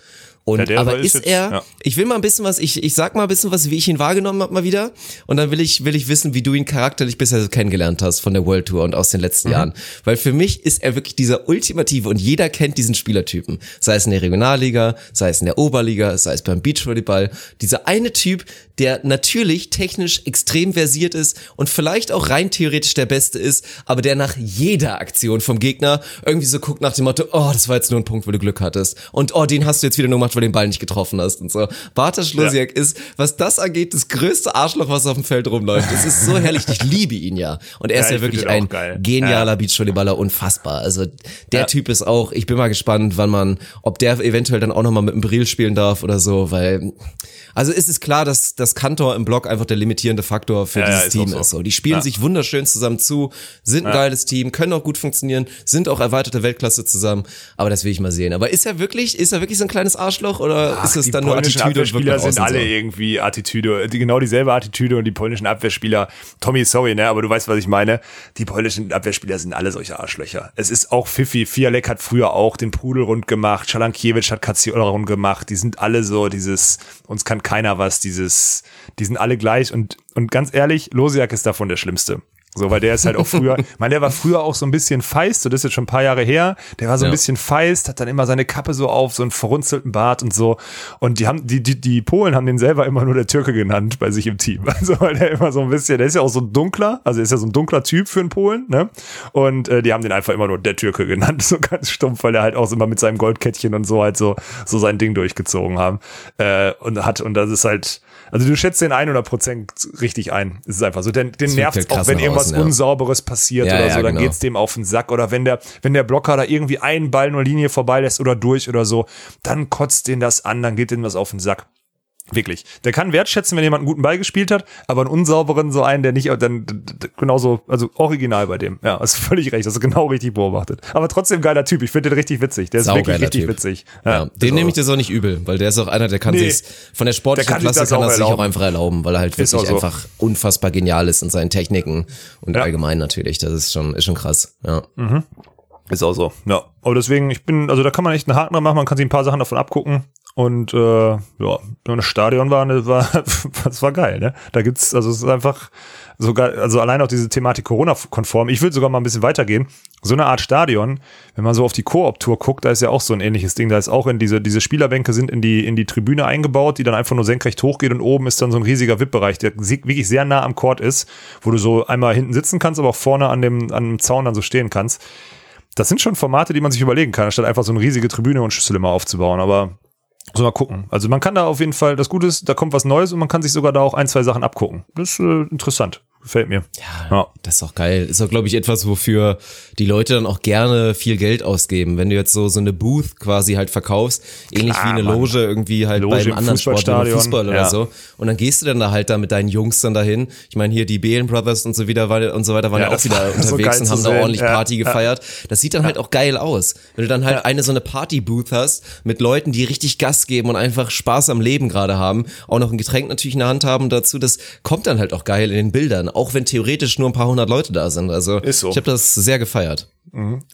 Und, Ja, aber ist ist jetzt- er, ja. ich will mal ein bisschen was, ich, ich sag mal ein bisschen was, wie ich ihn wahrgenommen habe mal wieder. Und dann will ich, will ich wissen, wie du ihn charakterlich bisher so kennengelernt hast von der World Tour und aus den letzten Mhm. Jahren. Weil für mich ist er wirklich dieser ultimative und jeder kennt diesen Spielertypen. Sei es in der Regionalliga, sei es in der Oberliga, sei es beim Beachvolleyball. Dieser eine Typ, der natürlich technisch extrem versiert ist und vielleicht auch rein theoretisch der Beste ist, aber der nach jeder Aktion vom Gegner irgendwie so guckt nach dem Motto, oh, das war jetzt nur ein Punkt, weil du Glück hattest. Und oh, den hast du jetzt wieder nur gemacht, weil du den Ball nicht getroffen hast und so. Bartosz Losiak ist, was das angeht, das größte Arschloch, was auf dem Feld rumläuft. Es ist so herrlich, ich liebe ihn ja. Und er Ja, ist ja ich wirklich ein geil. genialer Beachvolleyballer, unfassbar. Also der Typ ist auch, ich bin mal gespannt, wann man, ob der eventuell dann auch nochmal mit dem Brill spielen darf oder so, weil, also ist es klar, dass das Kantor im Block einfach der limitierende Faktor für Ja, ja, dieses ist Team so. ist. So, die spielen Ja. sich wunderschön zusammen zu, sind ein geiles Team, können auch gut funktionieren, sind auch erweiterte Weltklasse zusammen, aber das will ich mal sehen. Aber ist er wirklich, ist er wirklich so ein kleines Arschloch oder ist es die dann nur Attitüde Abwehrspieler nach sind alle so? irgendwie Attitüde, die, genau dieselbe Attitüde und die polnischen Abwehrspieler, Tommy, sorry, ne, aber du weißt, was ich meine. Die polnischen Abwehrspieler sind alle solche Arschlöcher. Es ist auch Pfiffi, Fialek hat früher auch den Pudel rund gemacht, Schalankiewicz hat Katziola rund gemacht, die sind alle so dieses, uns kann keiner was, dieses, die sind alle gleich und, und ganz ehrlich, Losiak ist davon der Schlimmste. So, weil der ist halt auch früher, ich meine, der war früher auch so ein bisschen feist, so das ist jetzt schon ein paar Jahre her. Der war so ein Ja. bisschen feist, hat dann immer seine Kappe so auf, so einen verrunzelten Bart und so. Und die haben, die, die, die Polen haben den selber immer nur der Türke genannt bei sich im Team. Also, weil der immer so ein bisschen, der ist ja auch so ein dunkler, also er ist ja so ein dunkler Typ für einen Polen, ne? Und äh, die haben den einfach immer nur der Türke genannt, so ganz stumpf, weil er halt auch immer mit seinem Goldkettchen und so halt so, so sein Ding durchgezogen haben. Äh, und hat, und das ist halt, also du schätzt den 100 Prozent richtig ein. Es ist einfach so, den, den nervt halt auch, wenn irgendwas außen, ja. Unsauberes passiert Ja, oder ja, so, dann genau. geht's dem auf den Sack. Oder wenn der, wenn der Blocker da irgendwie einen Ball nur Linie vorbeilässt oder durch oder so, dann kotzt den das an, dann geht dem was auf den Sack. Wirklich. Der kann wertschätzen, wenn jemand einen guten Ball gespielt hat, aber einen unsauberen, so einen, der nicht, dann d- d- genauso, also original bei dem. Ja, hast völlig recht, hast du genau richtig beobachtet. Aber trotzdem geiler Typ, ich finde den richtig witzig. Der ist wirklich richtig Typ. witzig. Ja, ist den nehme ich so. das auch nicht übel, weil der ist auch einer, der kann Nee. sich von der sportlichen Der kann Klasse das kann auch er sich auch einfach erlauben, weil er halt Ist wirklich so. einfach unfassbar genial ist in seinen Techniken und Ja. allgemein natürlich. Das ist schon, ist schon krass. Ja. Ist auch so, ja. Aber deswegen, ich bin, also da kann man echt einen Haken dran machen, man kann sich ein paar Sachen davon abgucken. Und äh, ja, das Stadion war, war das war geil, ne? Da gibt's, also es ist einfach sogar, also allein auch diese Thematik Corona-konform. Ich will sogar mal ein bisschen weitergehen. So eine Art Stadion, wenn man so auf die Koop-Tour guckt, da ist ja auch so ein ähnliches Ding. Da ist auch in diese, diese Spielerbänke sind in die, in die Tribüne eingebaut, die dann einfach nur senkrecht hochgeht und oben ist dann so ein riesiger VIP-Bereich, der wirklich sehr nah am Court ist, wo du so einmal hinten sitzen kannst, aber auch vorne an dem, an dem Zaun dann so stehen kannst. Das sind schon Formate, die man sich überlegen kann, anstatt einfach so eine riesige Tribüne und Schüssel immer aufzubauen. Aber so mal gucken. Also man kann da auf jeden Fall, das Gute ist, da kommt was Neues und man kann sich sogar da auch ein, zwei Sachen abgucken. Das ist äh, interessant. Gefällt mir. Ja, ja, das ist auch geil. Ist auch, glaube ich, etwas, wofür die Leute dann auch gerne viel Geld ausgeben. Wenn du jetzt so, so eine Booth quasi halt verkaufst, ähnlich Klar, wie eine Loge Mann. irgendwie halt Loge bei einem anderen Sport, Fußball oder ja. so. Und dann gehst du dann da halt da mit deinen Jungs dann dahin. Ich meine, hier die Balen Brothers und so wieder und so weiter waren Ja, ja, auch wieder so unterwegs geil und haben da ordentlich Party gefeiert. Das sieht dann halt auch geil aus. Wenn du dann halt eine so eine Party-Booth hast mit Leuten, die richtig Gas geben und einfach Spaß am Leben gerade haben, auch noch ein Getränk natürlich in der Hand haben dazu, das kommt dann halt auch geil in den Bildern, auch wenn theoretisch nur ein paar hundert Leute da sind. Also Ist so. ich habe das sehr gefeiert.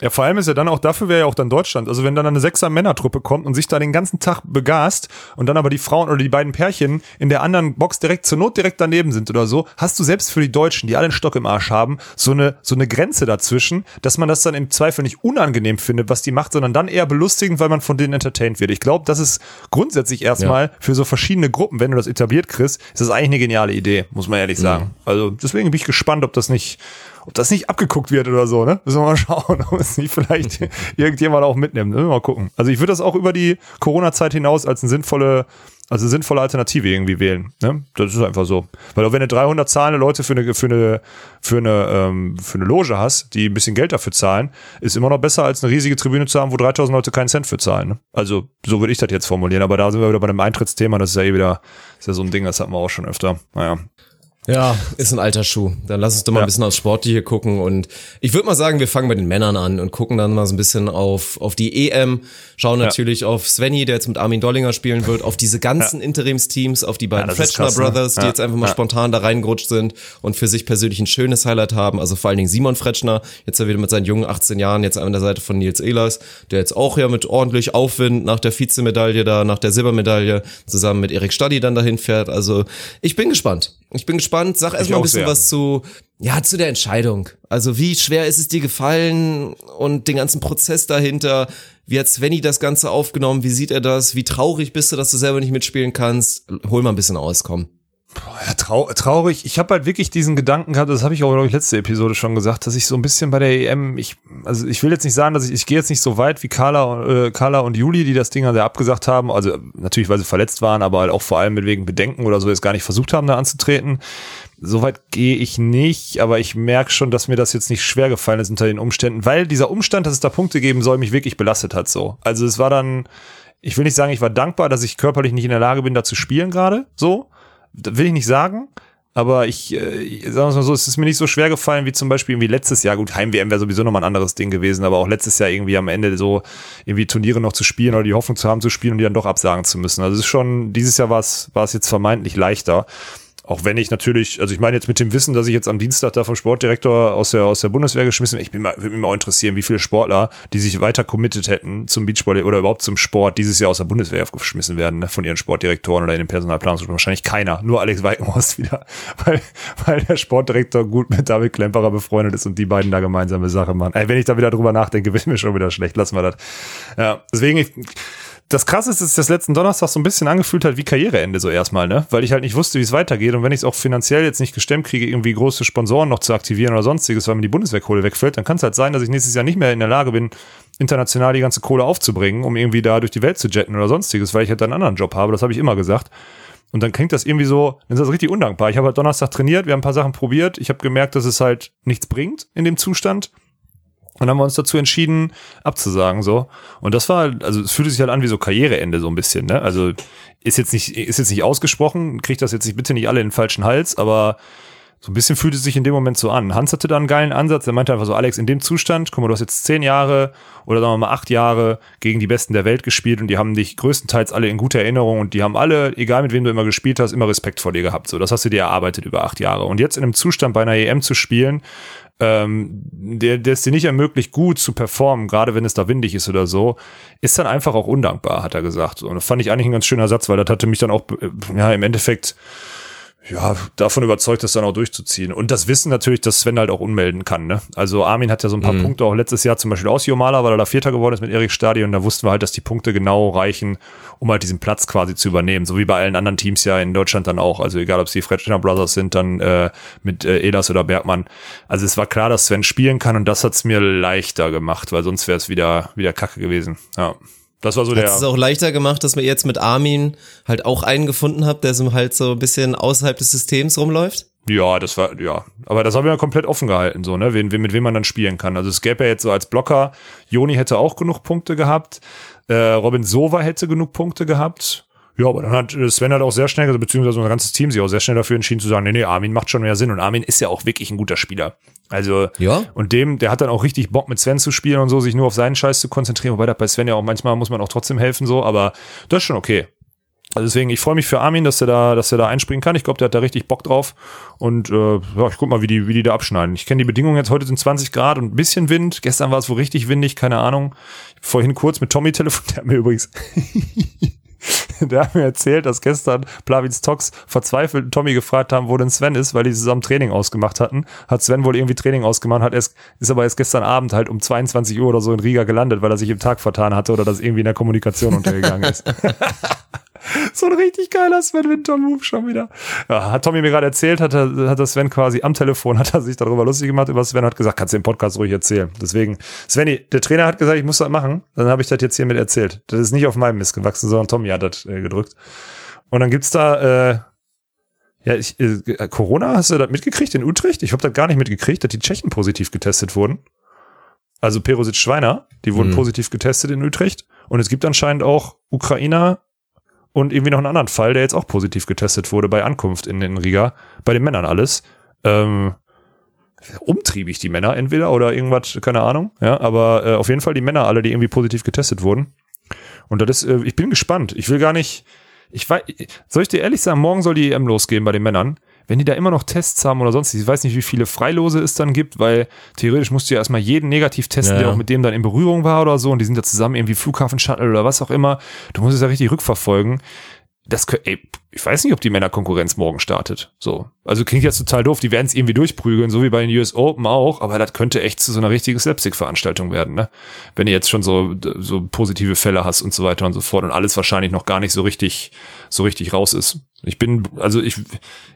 Ja, vor allem ist ja dann auch, dafür wäre ja auch dann Deutschland. Also wenn dann eine sechser Männertruppe kommt und sich da den ganzen Tag begast und dann aber die Frauen oder die beiden Pärchen in der anderen Box direkt zur Not direkt daneben sind oder so, hast du selbst für die Deutschen, die alle einen Stock im Arsch haben, so eine, so eine Grenze dazwischen, dass man das dann im Zweifel nicht unangenehm findet, was die macht, sondern dann eher belustigend, weil man von denen entertained wird. Ich glaube, das ist grundsätzlich erstmal für so verschiedene Gruppen, wenn du das etabliert kriegst, ist das eigentlich eine geniale Idee, muss man ehrlich sagen. Also deswegen bin ich gespannt, ob das nicht, ob das nicht abgeguckt wird oder so, ne? Müssen wir mal schauen, ob es nicht vielleicht irgendjemand auch mitnimmt. Müssen wir Mal gucken. Also ich würde das auch über die Corona-Zeit hinaus als eine sinnvolle, also eine sinnvolle Alternative irgendwie wählen. Ne? Das ist einfach so. Weil auch wenn du 300 zahlende Leute für eine, für eine, für eine, ähm, für eine Loge hast, die ein bisschen Geld dafür zahlen, ist immer noch besser als eine riesige Tribüne zu haben, wo 3000 Leute keinen Cent für zahlen. Ne? Also so würde ich das jetzt formulieren. Aber da sind wir wieder bei dem Eintrittsthema. Das ist ja eh wieder, ist ja so ein Ding, das hatten wir auch schon öfter. Naja. Ja, ist ein alter Schuh. Dann lass uns doch mal Ja. ein bisschen aufs Sportliche gucken. Und ich würde mal sagen, wir fangen bei den Männern an und gucken dann mal so ein bisschen auf, auf die EM. Schauen natürlich auf Svenny, der jetzt mit Armin Dollinger spielen wird, auf diese ganzen Interimsteams, auf die beiden Fretschner krass, ne? Brothers, die Ja. jetzt einfach mal Ja. spontan da reingerutscht sind und für sich persönlich ein schönes Highlight haben. Also vor allen Dingen Simon Fretschner, jetzt ja wieder mit seinen jungen 18 Jahren, jetzt an der Seite von Nils Ehlers, der jetzt auch ja mit ordentlich Aufwind nach der Vizemedaille da, nach der Silbermedaille zusammen mit Erik Stadi dann dahin fährt. Also ich bin gespannt. Ich bin gespannt. Sag erstmal ein bisschen sehr. was zu, ja, zu der Entscheidung. Also wie schwer ist es dir gefallen und den ganzen Prozess dahinter? Wie hat Svenny das Ganze aufgenommen? Wie sieht er das? Wie traurig bist du, dass du selber nicht mitspielen kannst? Hol mal ein bisschen aus, komm. Ja, trau traurig. Ich habe halt wirklich diesen Gedanken gehabt, das habe ich auch, glaube ich, letzte Episode schon gesagt, dass ich so ein bisschen bei der EM, ich, also ich will jetzt nicht sagen, dass ich, ich gehe jetzt nicht so weit wie Carla, äh, Carla und Juli, die das Ding also abgesagt haben, also natürlich, weil sie verletzt waren, aber halt auch vor allem mit wegen Bedenken oder so jetzt gar nicht versucht haben, da anzutreten. Soweit gehe ich nicht, aber ich merke schon, dass mir das jetzt nicht schwer gefallen ist unter den Umständen, weil dieser Umstand, dass es da Punkte geben soll, mich wirklich belastet hat so. Also es war dann, ich will nicht sagen, ich war dankbar, dass ich körperlich nicht in der Lage bin, da zu spielen gerade, so. Will ich nicht sagen. Aber ich, äh, sagen wir es mal so, es ist mir nicht so schwer gefallen wie zum Beispiel irgendwie letztes Jahr. Gut, Heim-WM wäre sowieso nochmal ein anderes Ding gewesen, aber auch letztes Jahr irgendwie am Ende so irgendwie Turniere noch zu spielen oder die Hoffnung zu haben zu spielen und die dann doch absagen zu müssen. Also es ist schon, dieses Jahr war es, war es jetzt vermeintlich leichter. Auch wenn ich natürlich, also ich meine jetzt mit dem Wissen, dass ich jetzt am Dienstag da vom Sportdirektor aus der, aus der Bundeswehr geschmissen bin, ich bin mal, würde mich mal interessieren, wie viele Sportler, die sich weiter committed hätten zum Beachvolley oder überhaupt zum Sport, dieses Jahr aus der Bundeswehr geschmissen werden, ne, von ihren Sportdirektoren oder in den Personalplanungen. Wahrscheinlich keiner, nur Alex Weikenhorst wieder, weil, weil der Sportdirektor gut mit David Klemperer befreundet ist und die beiden da gemeinsame Sache machen. Ey, wenn ich da wieder drüber nachdenke, wird mir schon wieder schlecht. Lassen wir das. Ja, deswegen, ich, das krasse ist, dass sich das letzten Donnerstag so ein bisschen angefühlt hat wie Karriereende so erstmal, ne? Weil ich halt nicht wusste, wie es weitergeht und wenn ich es auch finanziell jetzt nicht gestemmt kriege, irgendwie große Sponsoren noch zu aktivieren oder sonstiges, weil mir die Bundeswehrkohle wegfällt, dann kann es halt sein, dass ich nächstes Jahr nicht mehr in der Lage bin, international die ganze Kohle aufzubringen, um irgendwie da durch die Welt zu jetten oder sonstiges, weil ich halt einen anderen Job habe, das habe ich immer gesagt. Und dann klingt das irgendwie so, dann ist das richtig undankbar. Ich habe halt Donnerstag trainiert, wir haben ein paar Sachen probiert, ich habe gemerkt, dass es halt nichts bringt in dem Zustand. Und haben wir uns dazu entschieden, abzusagen, so. Und das war, also es fühlte sich halt an wie so Karriereende, so ein bisschen, ne? Also ist jetzt nicht, ist jetzt nicht ausgesprochen, kriegt das jetzt nicht bitte nicht alle in den falschen Hals, aber So ein bisschen fühlte es sich in dem Moment so an. Hans hatte da einen geilen Ansatz. Er meinte einfach so, Alex, in dem Zustand, guck mal, du hast jetzt zehn Jahre oder sagen wir mal acht Jahre gegen die Besten der Welt gespielt und die haben dich größtenteils alle in guter Erinnerung und die haben alle, egal mit wem du immer gespielt hast, immer Respekt vor dir gehabt. So, das hast du dir erarbeitet über acht Jahre. Und jetzt in einem Zustand bei einer EM zu spielen, ähm, der, der es dir nicht ermöglicht, gut zu performen, gerade wenn es da windig ist oder so, ist dann einfach auch undankbar, hat er gesagt. Und das fand ich eigentlich ein ganz schöner Satz, weil das hatte mich dann auch, äh, ja, im Endeffekt ja, davon überzeugt, das dann auch durchzuziehen. Und das Wissen natürlich, dass Sven halt auch unmelden kann. Ne? Also Armin hat ja so ein paar mhm. Punkte auch letztes Jahr zum Beispiel aus Jomala, weil er da Vierter geworden ist mit Erik Stadi und da wussten wir halt, dass die Punkte genau reichen, um halt diesen Platz quasi zu übernehmen. So wie bei allen anderen Teams ja in Deutschland dann auch. Also egal, ob es die Fredsteiner Brothers sind, dann äh, mit äh, Elas oder Bergmann. Also es war klar, dass Sven spielen kann und das hat's mir leichter gemacht, weil sonst wäre es wieder, wieder kacke gewesen. Ja. Das war so Hat der. es auch leichter gemacht, dass wir jetzt mit Armin halt auch einen gefunden habt, der so halt so ein bisschen außerhalb des Systems rumläuft? Ja, das war, ja. Aber das haben wir ja komplett offen gehalten, so, ne, wen, mit wem man dann spielen kann. Also es gäbe ja jetzt so als Blocker, Joni hätte auch genug Punkte gehabt, äh, Robin Sova hätte genug Punkte gehabt. Ja, aber dann hat äh, Sven halt auch sehr schnell, also beziehungsweise unser ganzes Team sich auch sehr schnell dafür entschieden zu sagen, nee, nee, Armin macht schon mehr Sinn. Und Armin ist ja auch wirklich ein guter Spieler. Also, ja. und dem, der hat dann auch richtig Bock mit Sven zu spielen und so, sich nur auf seinen Scheiß zu konzentrieren. Wobei das bei Sven ja auch manchmal muss man auch trotzdem helfen, so, aber das ist schon okay. Also deswegen, ich freue mich für Armin, dass er da, dass er da einspringen kann. Ich glaube, der hat da richtig Bock drauf. Und äh, ja, ich guck mal, wie die, wie die da abschneiden. Ich kenne die Bedingungen jetzt. Heute sind 20 Grad und ein bisschen Wind. Gestern war es wohl richtig windig, keine Ahnung. Vorhin kurz mit Tommy telefoniert, der hat mir übrigens der hat mir erzählt, dass gestern Plavins Tox verzweifelt Tommy gefragt haben, wo denn Sven ist, weil die zusammen Training ausgemacht hatten. Hat Sven wohl irgendwie Training ausgemacht, hat erst, ist aber erst gestern Abend halt um 22 Uhr oder so in Riga gelandet, weil er sich im Tag vertan hatte oder das irgendwie in der Kommunikation untergegangen ist. so ein richtig geiler Sven Winter-Move schon wieder. Ja, hat Tommy mir gerade erzählt, hat, er, hat das Sven quasi am Telefon, hat er sich darüber lustig gemacht, über Sven hat gesagt, kannst du den Podcast ruhig erzählen. Deswegen, Svenny, der Trainer hat gesagt, ich muss das machen, dann habe ich das jetzt hiermit erzählt. Das ist nicht auf meinem Mist gewachsen, sondern Tommy hat das äh, gedrückt. Und dann gibt's da, äh, ja, ich, äh, Corona, hast du das mitgekriegt in Utrecht? Ich habe das gar nicht mitgekriegt, dass die Tschechen positiv getestet wurden. Also Perosic Schweiner, die wurden mhm. positiv getestet in Utrecht. Und es gibt anscheinend auch Ukrainer und irgendwie noch einen anderen Fall, der jetzt auch positiv getestet wurde bei Ankunft in, in Riga. Bei den Männern alles. Ähm, umtriebig die Männer entweder oder irgendwas, keine Ahnung. Ja, aber äh, auf jeden Fall die Männer alle, die irgendwie positiv getestet wurden. Und das ist, äh, ich bin gespannt. Ich will gar nicht, ich weiß, soll ich dir ehrlich sagen, morgen soll die EM losgehen bei den Männern wenn die da immer noch Tests haben oder sonst, ich weiß nicht, wie viele Freilose es dann gibt, weil theoretisch musst du ja erstmal jeden negativ testen, ja. der auch mit dem dann in Berührung war oder so und die sind ja zusammen irgendwie Flughafen-Shuttle oder was auch immer. Du musst es ja richtig rückverfolgen das, ey, ich weiß nicht, ob die Männerkonkurrenz morgen startet. So. Also klingt jetzt total doof, die werden es irgendwie durchprügeln, so wie bei den US Open auch, aber das könnte echt zu so einer richtigen Slapstick-Veranstaltung werden, ne? Wenn du jetzt schon so, so positive Fälle hast und so weiter und so fort und alles wahrscheinlich noch gar nicht so richtig, so richtig raus ist. Ich bin, also ich,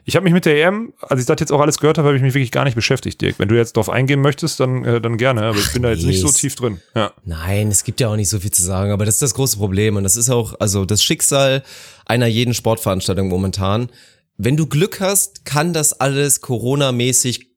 ich habe mich mit der EM, als ich das jetzt auch alles gehört habe, habe ich mich wirklich gar nicht beschäftigt, Dirk. Wenn du jetzt drauf eingehen möchtest, dann, äh, dann gerne, aber ich bin da jetzt nicht so tief drin. Ja. Nein, es gibt ja auch nicht so viel zu sagen, aber das ist das große Problem und das ist auch, also das Schicksal einer jeden Sportveranstaltung momentan. Wenn du Glück hast, kann das alles Corona-mäßig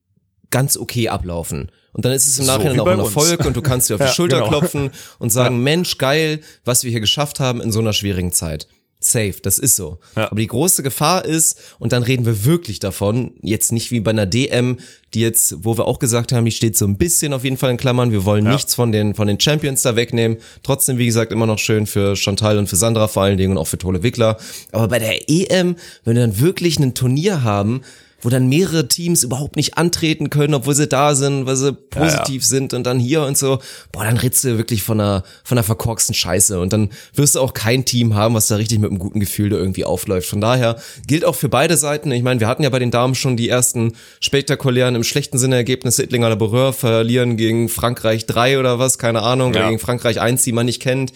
ganz okay ablaufen. Und dann ist es im Nachhinein so auch ein Erfolg uns. und du kannst dir auf die ja, Schulter genau. klopfen und sagen, ja. Mensch, geil, was wir hier geschafft haben in so einer schwierigen Zeit safe, das ist so. Ja. Aber die große Gefahr ist, und dann reden wir wirklich davon, jetzt nicht wie bei einer DM, die jetzt, wo wir auch gesagt haben, die steht so ein bisschen auf jeden Fall in Klammern, wir wollen ja. nichts von den, von den Champions da wegnehmen. Trotzdem, wie gesagt, immer noch schön für Chantal und für Sandra vor allen Dingen und auch für Tolle Wickler. Aber bei der EM, wenn wir dann wirklich ein Turnier haben, wo dann mehrere Teams überhaupt nicht antreten können, obwohl sie da sind, weil sie positiv ja, ja. sind und dann hier und so, boah, dann redst du wirklich von einer, von einer verkorksten Scheiße und dann wirst du auch kein Team haben, was da richtig mit einem guten Gefühl da irgendwie aufläuft. Von daher gilt auch für beide Seiten. Ich meine, wir hatten ja bei den Damen schon die ersten spektakulären, im schlechten Sinne Ergebnisse. Ittlinger Laboureur verlieren gegen Frankreich 3 oder was, keine Ahnung, ja. gegen Frankreich 1, die man nicht kennt.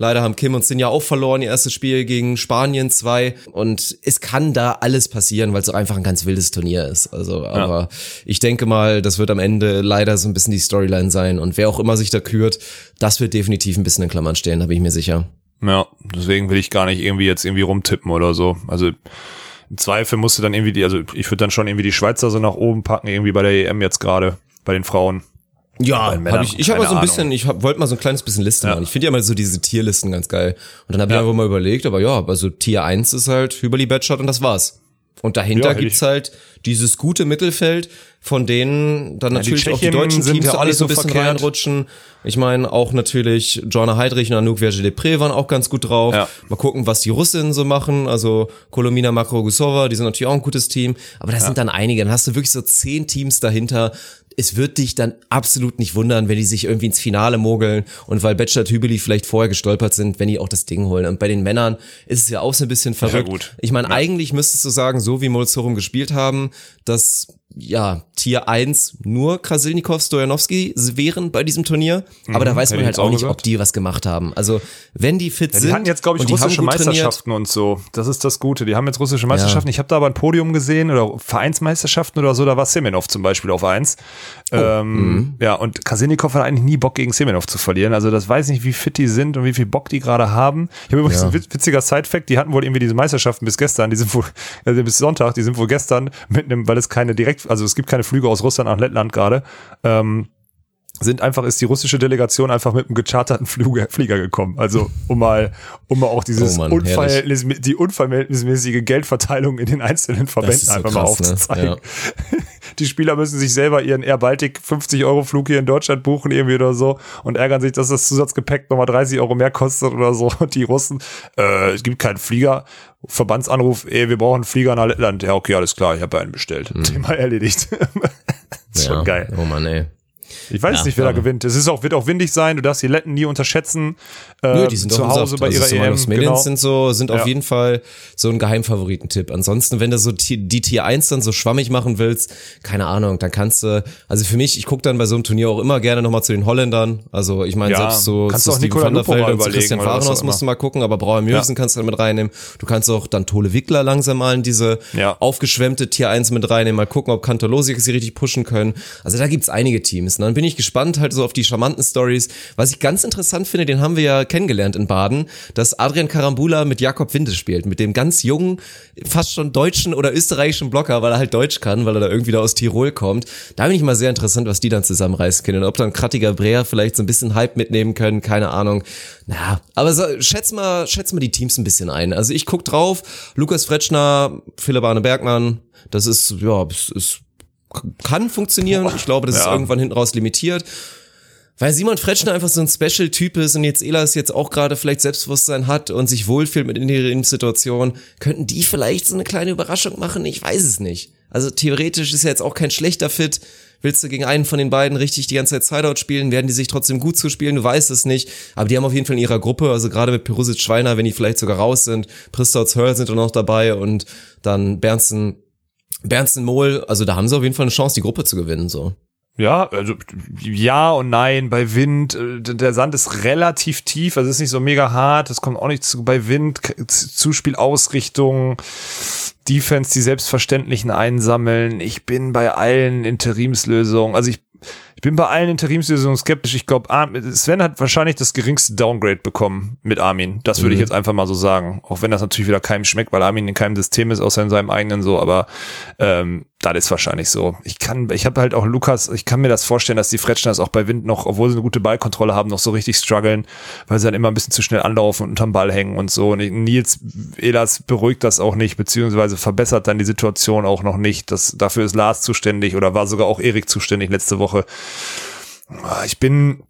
Leider haben Kim und Sin ja auch verloren, ihr erstes Spiel gegen Spanien 2. Und es kann da alles passieren, weil es einfach ein ganz wildes Turnier ist. Also, aber ja. ich denke mal, das wird am Ende leider so ein bisschen die Storyline sein. Und wer auch immer sich da kürt, das wird definitiv ein bisschen in Klammern stehen, da bin ich mir sicher. Ja, deswegen will ich gar nicht irgendwie jetzt irgendwie rumtippen oder so. Also im Zweifel musste dann irgendwie die, also ich würde dann schon irgendwie die Schweizer so nach oben packen, irgendwie bei der EM jetzt gerade, bei den Frauen. Ja, hab ich, ich habe mal so ein bisschen, ich wollte mal so ein kleines bisschen Liste ja. machen. Ich finde ja mal so diese Tierlisten ganz geil. Und dann habe ich ja. einfach mal überlegt, aber ja, also Tier 1 ist halt Hüberli Batshot und das war's. Und dahinter Ja, gibt's ich- halt dieses gute Mittelfeld, von denen dann Ja, die natürlich auch die deutschen Teams ja alle so ein bisschen verkehrt. reinrutschen. Ich meine, auch natürlich Joanna Heidrich und Anouk Verge-Depré waren auch ganz gut drauf. Ja. Mal gucken, was die Russinnen so machen. Also Kolomina Makrogusova, die sind natürlich auch ein gutes Team. Aber das sind dann einige. Dann hast du wirklich so zehn Teams dahinter. Es wird dich dann absolut nicht wundern, wenn die sich irgendwie ins Finale mogeln und weil Bachelor Tübeli vielleicht vorher gestolpert sind, wenn die auch das Ding holen. Und bei den Männern ist es ja auch so ein bisschen verrückt. gut. Ich meine, eigentlich müsstest du sagen, so wie Molzorum gespielt haben, dass ja Tier 1 nur Krasilnikov, Stojanowski wären bei diesem Turnier. Aber da weiß man halt auch nicht, gesagt. ob die was gemacht haben. Also wenn die fit Ja, sind die hatten jetzt, glaube ich, und die russische trainiert, Meisterschaften und so. Das ist das Gute. Die haben jetzt russische Meisterschaften. Ich habe da aber ein Podium gesehen oder Vereinsmeisterschaften oder so. Da war Semenov zum Beispiel auf eins. Oh, ähm, mhm. Ja, und Kasinnikov hat eigentlich nie Bock gegen Semenov zu verlieren. Also das weiß nicht, wie fit die sind und wie viel Bock die gerade haben. Ich habe übrigens Ja. ein witz- witziger Side-Fact. Die hatten wohl irgendwie diese Meisterschaften bis gestern. Die sind wohl, also bis Sonntag. Die sind wohl gestern mit einem, weil es keine direkt, also es gibt keine Flüge aus Russland nach Lettland gerade. Ähm, sind einfach, ist die russische Delegation einfach mit einem gecharterten Flüge, Flieger gekommen. Also, um mal, um mal auch dieses Oh Mann, Unverhältnis, die unverhältnismäßige Geldverteilung in den einzelnen Verbänden so einfach mal krass, ne? aufzuzeigen. Ja. Die Spieler müssen sich selber ihren Air Baltic 50 Euro Flug hier in Deutschland buchen irgendwie oder so und ärgern sich, dass das Zusatzgepäck nochmal 30 Euro mehr kostet oder so. Und die Russen, äh, es gibt keinen Flieger. Verbandsanruf, ey, wir brauchen einen Flieger nach Lettland. Ja, okay, alles klar, ich habe einen bestellt. Thema erledigt. ist schon ja. geil. Oh Mann, ey. Ich weiß Ja, nicht, wer da gewinnt. Es ist auch, wird auch windig sein. Du darfst die Letten nie unterschätzen. Äh, Nö, die sind zu Hause bei also ihrer EM. Genau. sind so, sind auf Ja. jeden Fall so ein Geheimfavoritentipp. Ansonsten, wenn du so die Tier 1 dann so schwammig machen willst, keine Ahnung, dann kannst du, also für mich, ich gucke dann bei so einem Turnier auch immer gerne nochmal zu den Holländern. Also ich meine, Ja, selbst so kannst du auch Steven van der Velde und zu Christian Fahrenhaus musst du mal gucken, aber Brauer Mürsen kannst du dann mit reinnehmen. Du kannst auch dann Tole Wickler langsam mal in diese aufgeschwemmte Tier 1 mit reinnehmen, mal gucken, ob Kantolosik sie richtig pushen können. Also da gibt's einige Teams. Und dann bin ich gespannt halt so auf die charmanten Stories. Was ich ganz interessant finde, den haben wir ja kennengelernt in Baden, dass Adrian Karambula mit Jakob Winde spielt, mit dem ganz jungen, fast schon deutschen oder österreichischen Blocker, weil er halt Deutsch kann, weil er da irgendwie da aus Tirol kommt. Da bin ich mal sehr interessant, was die dann zusammenreißen können. Und ob dann Krattiger Breer vielleicht so ein bisschen Hype mitnehmen können, keine Ahnung. Na, aber so, schätz mal, schätz mal die Teams ein bisschen ein. Also ich guck drauf, Lukas Fretschner, Philipp Arne Bergmann, das ist, ja, es ist kann funktionieren. Ich glaube, das ist Ja. irgendwann hinten raus limitiert. Weil Simon Fretschner einfach so ein Special-Typ ist und jetzt Elas jetzt auch gerade vielleicht Selbstbewusstsein hat und sich wohlfühlt mit Interimssituationen, könnten die vielleicht so eine kleine Überraschung machen? Ich weiß es nicht. Also theoretisch ist ja jetzt auch kein schlechter Fit. Willst du gegen einen von den beiden richtig die ganze Zeit Sideout spielen? Werden die sich trotzdem gut zuspielen? Du weißt es nicht. Aber die haben auf jeden Fall in ihrer Gruppe, also gerade mit Perusic Schweiner, wenn die vielleicht sogar raus sind, Pristouts Hörl sind auch noch dabei und dann Bernsten, Bernsten Mohl, also da haben sie auf jeden Fall eine Chance, die Gruppe zu gewinnen, so. Ja, also ja und nein. Bei Wind, äh, der Sand ist relativ tief, also ist nicht so mega hart. Es kommt auch nicht zu bei Wind, Zuspielausrichtung, Defense, die selbstverständlichen einsammeln. Ich bin bei allen Interimslösungen, also ich ich bin bei allen Interimslösungen skeptisch. Ich glaube, Sven hat wahrscheinlich das geringste Downgrade bekommen mit Armin. Das würde ich jetzt einfach mal so sagen. Auch wenn das natürlich wieder keinem schmeckt, weil Armin in keinem System ist, außer in seinem eigenen so. Aber ähm, das ist wahrscheinlich so. Ich kann, ich habe halt auch Lukas, ich kann mir das vorstellen, dass die Fretschners auch bei Wind noch, obwohl sie eine gute Ballkontrolle haben, noch so richtig strugglen, weil sie dann immer ein bisschen zu schnell anlaufen und unterm Ball hängen und so. Und Nils Elas beruhigt das auch nicht, beziehungsweise verbessert dann die Situation auch noch nicht. Das, dafür ist Lars zuständig oder war sogar auch Erik zuständig letzte Woche. Ah, Ich bin,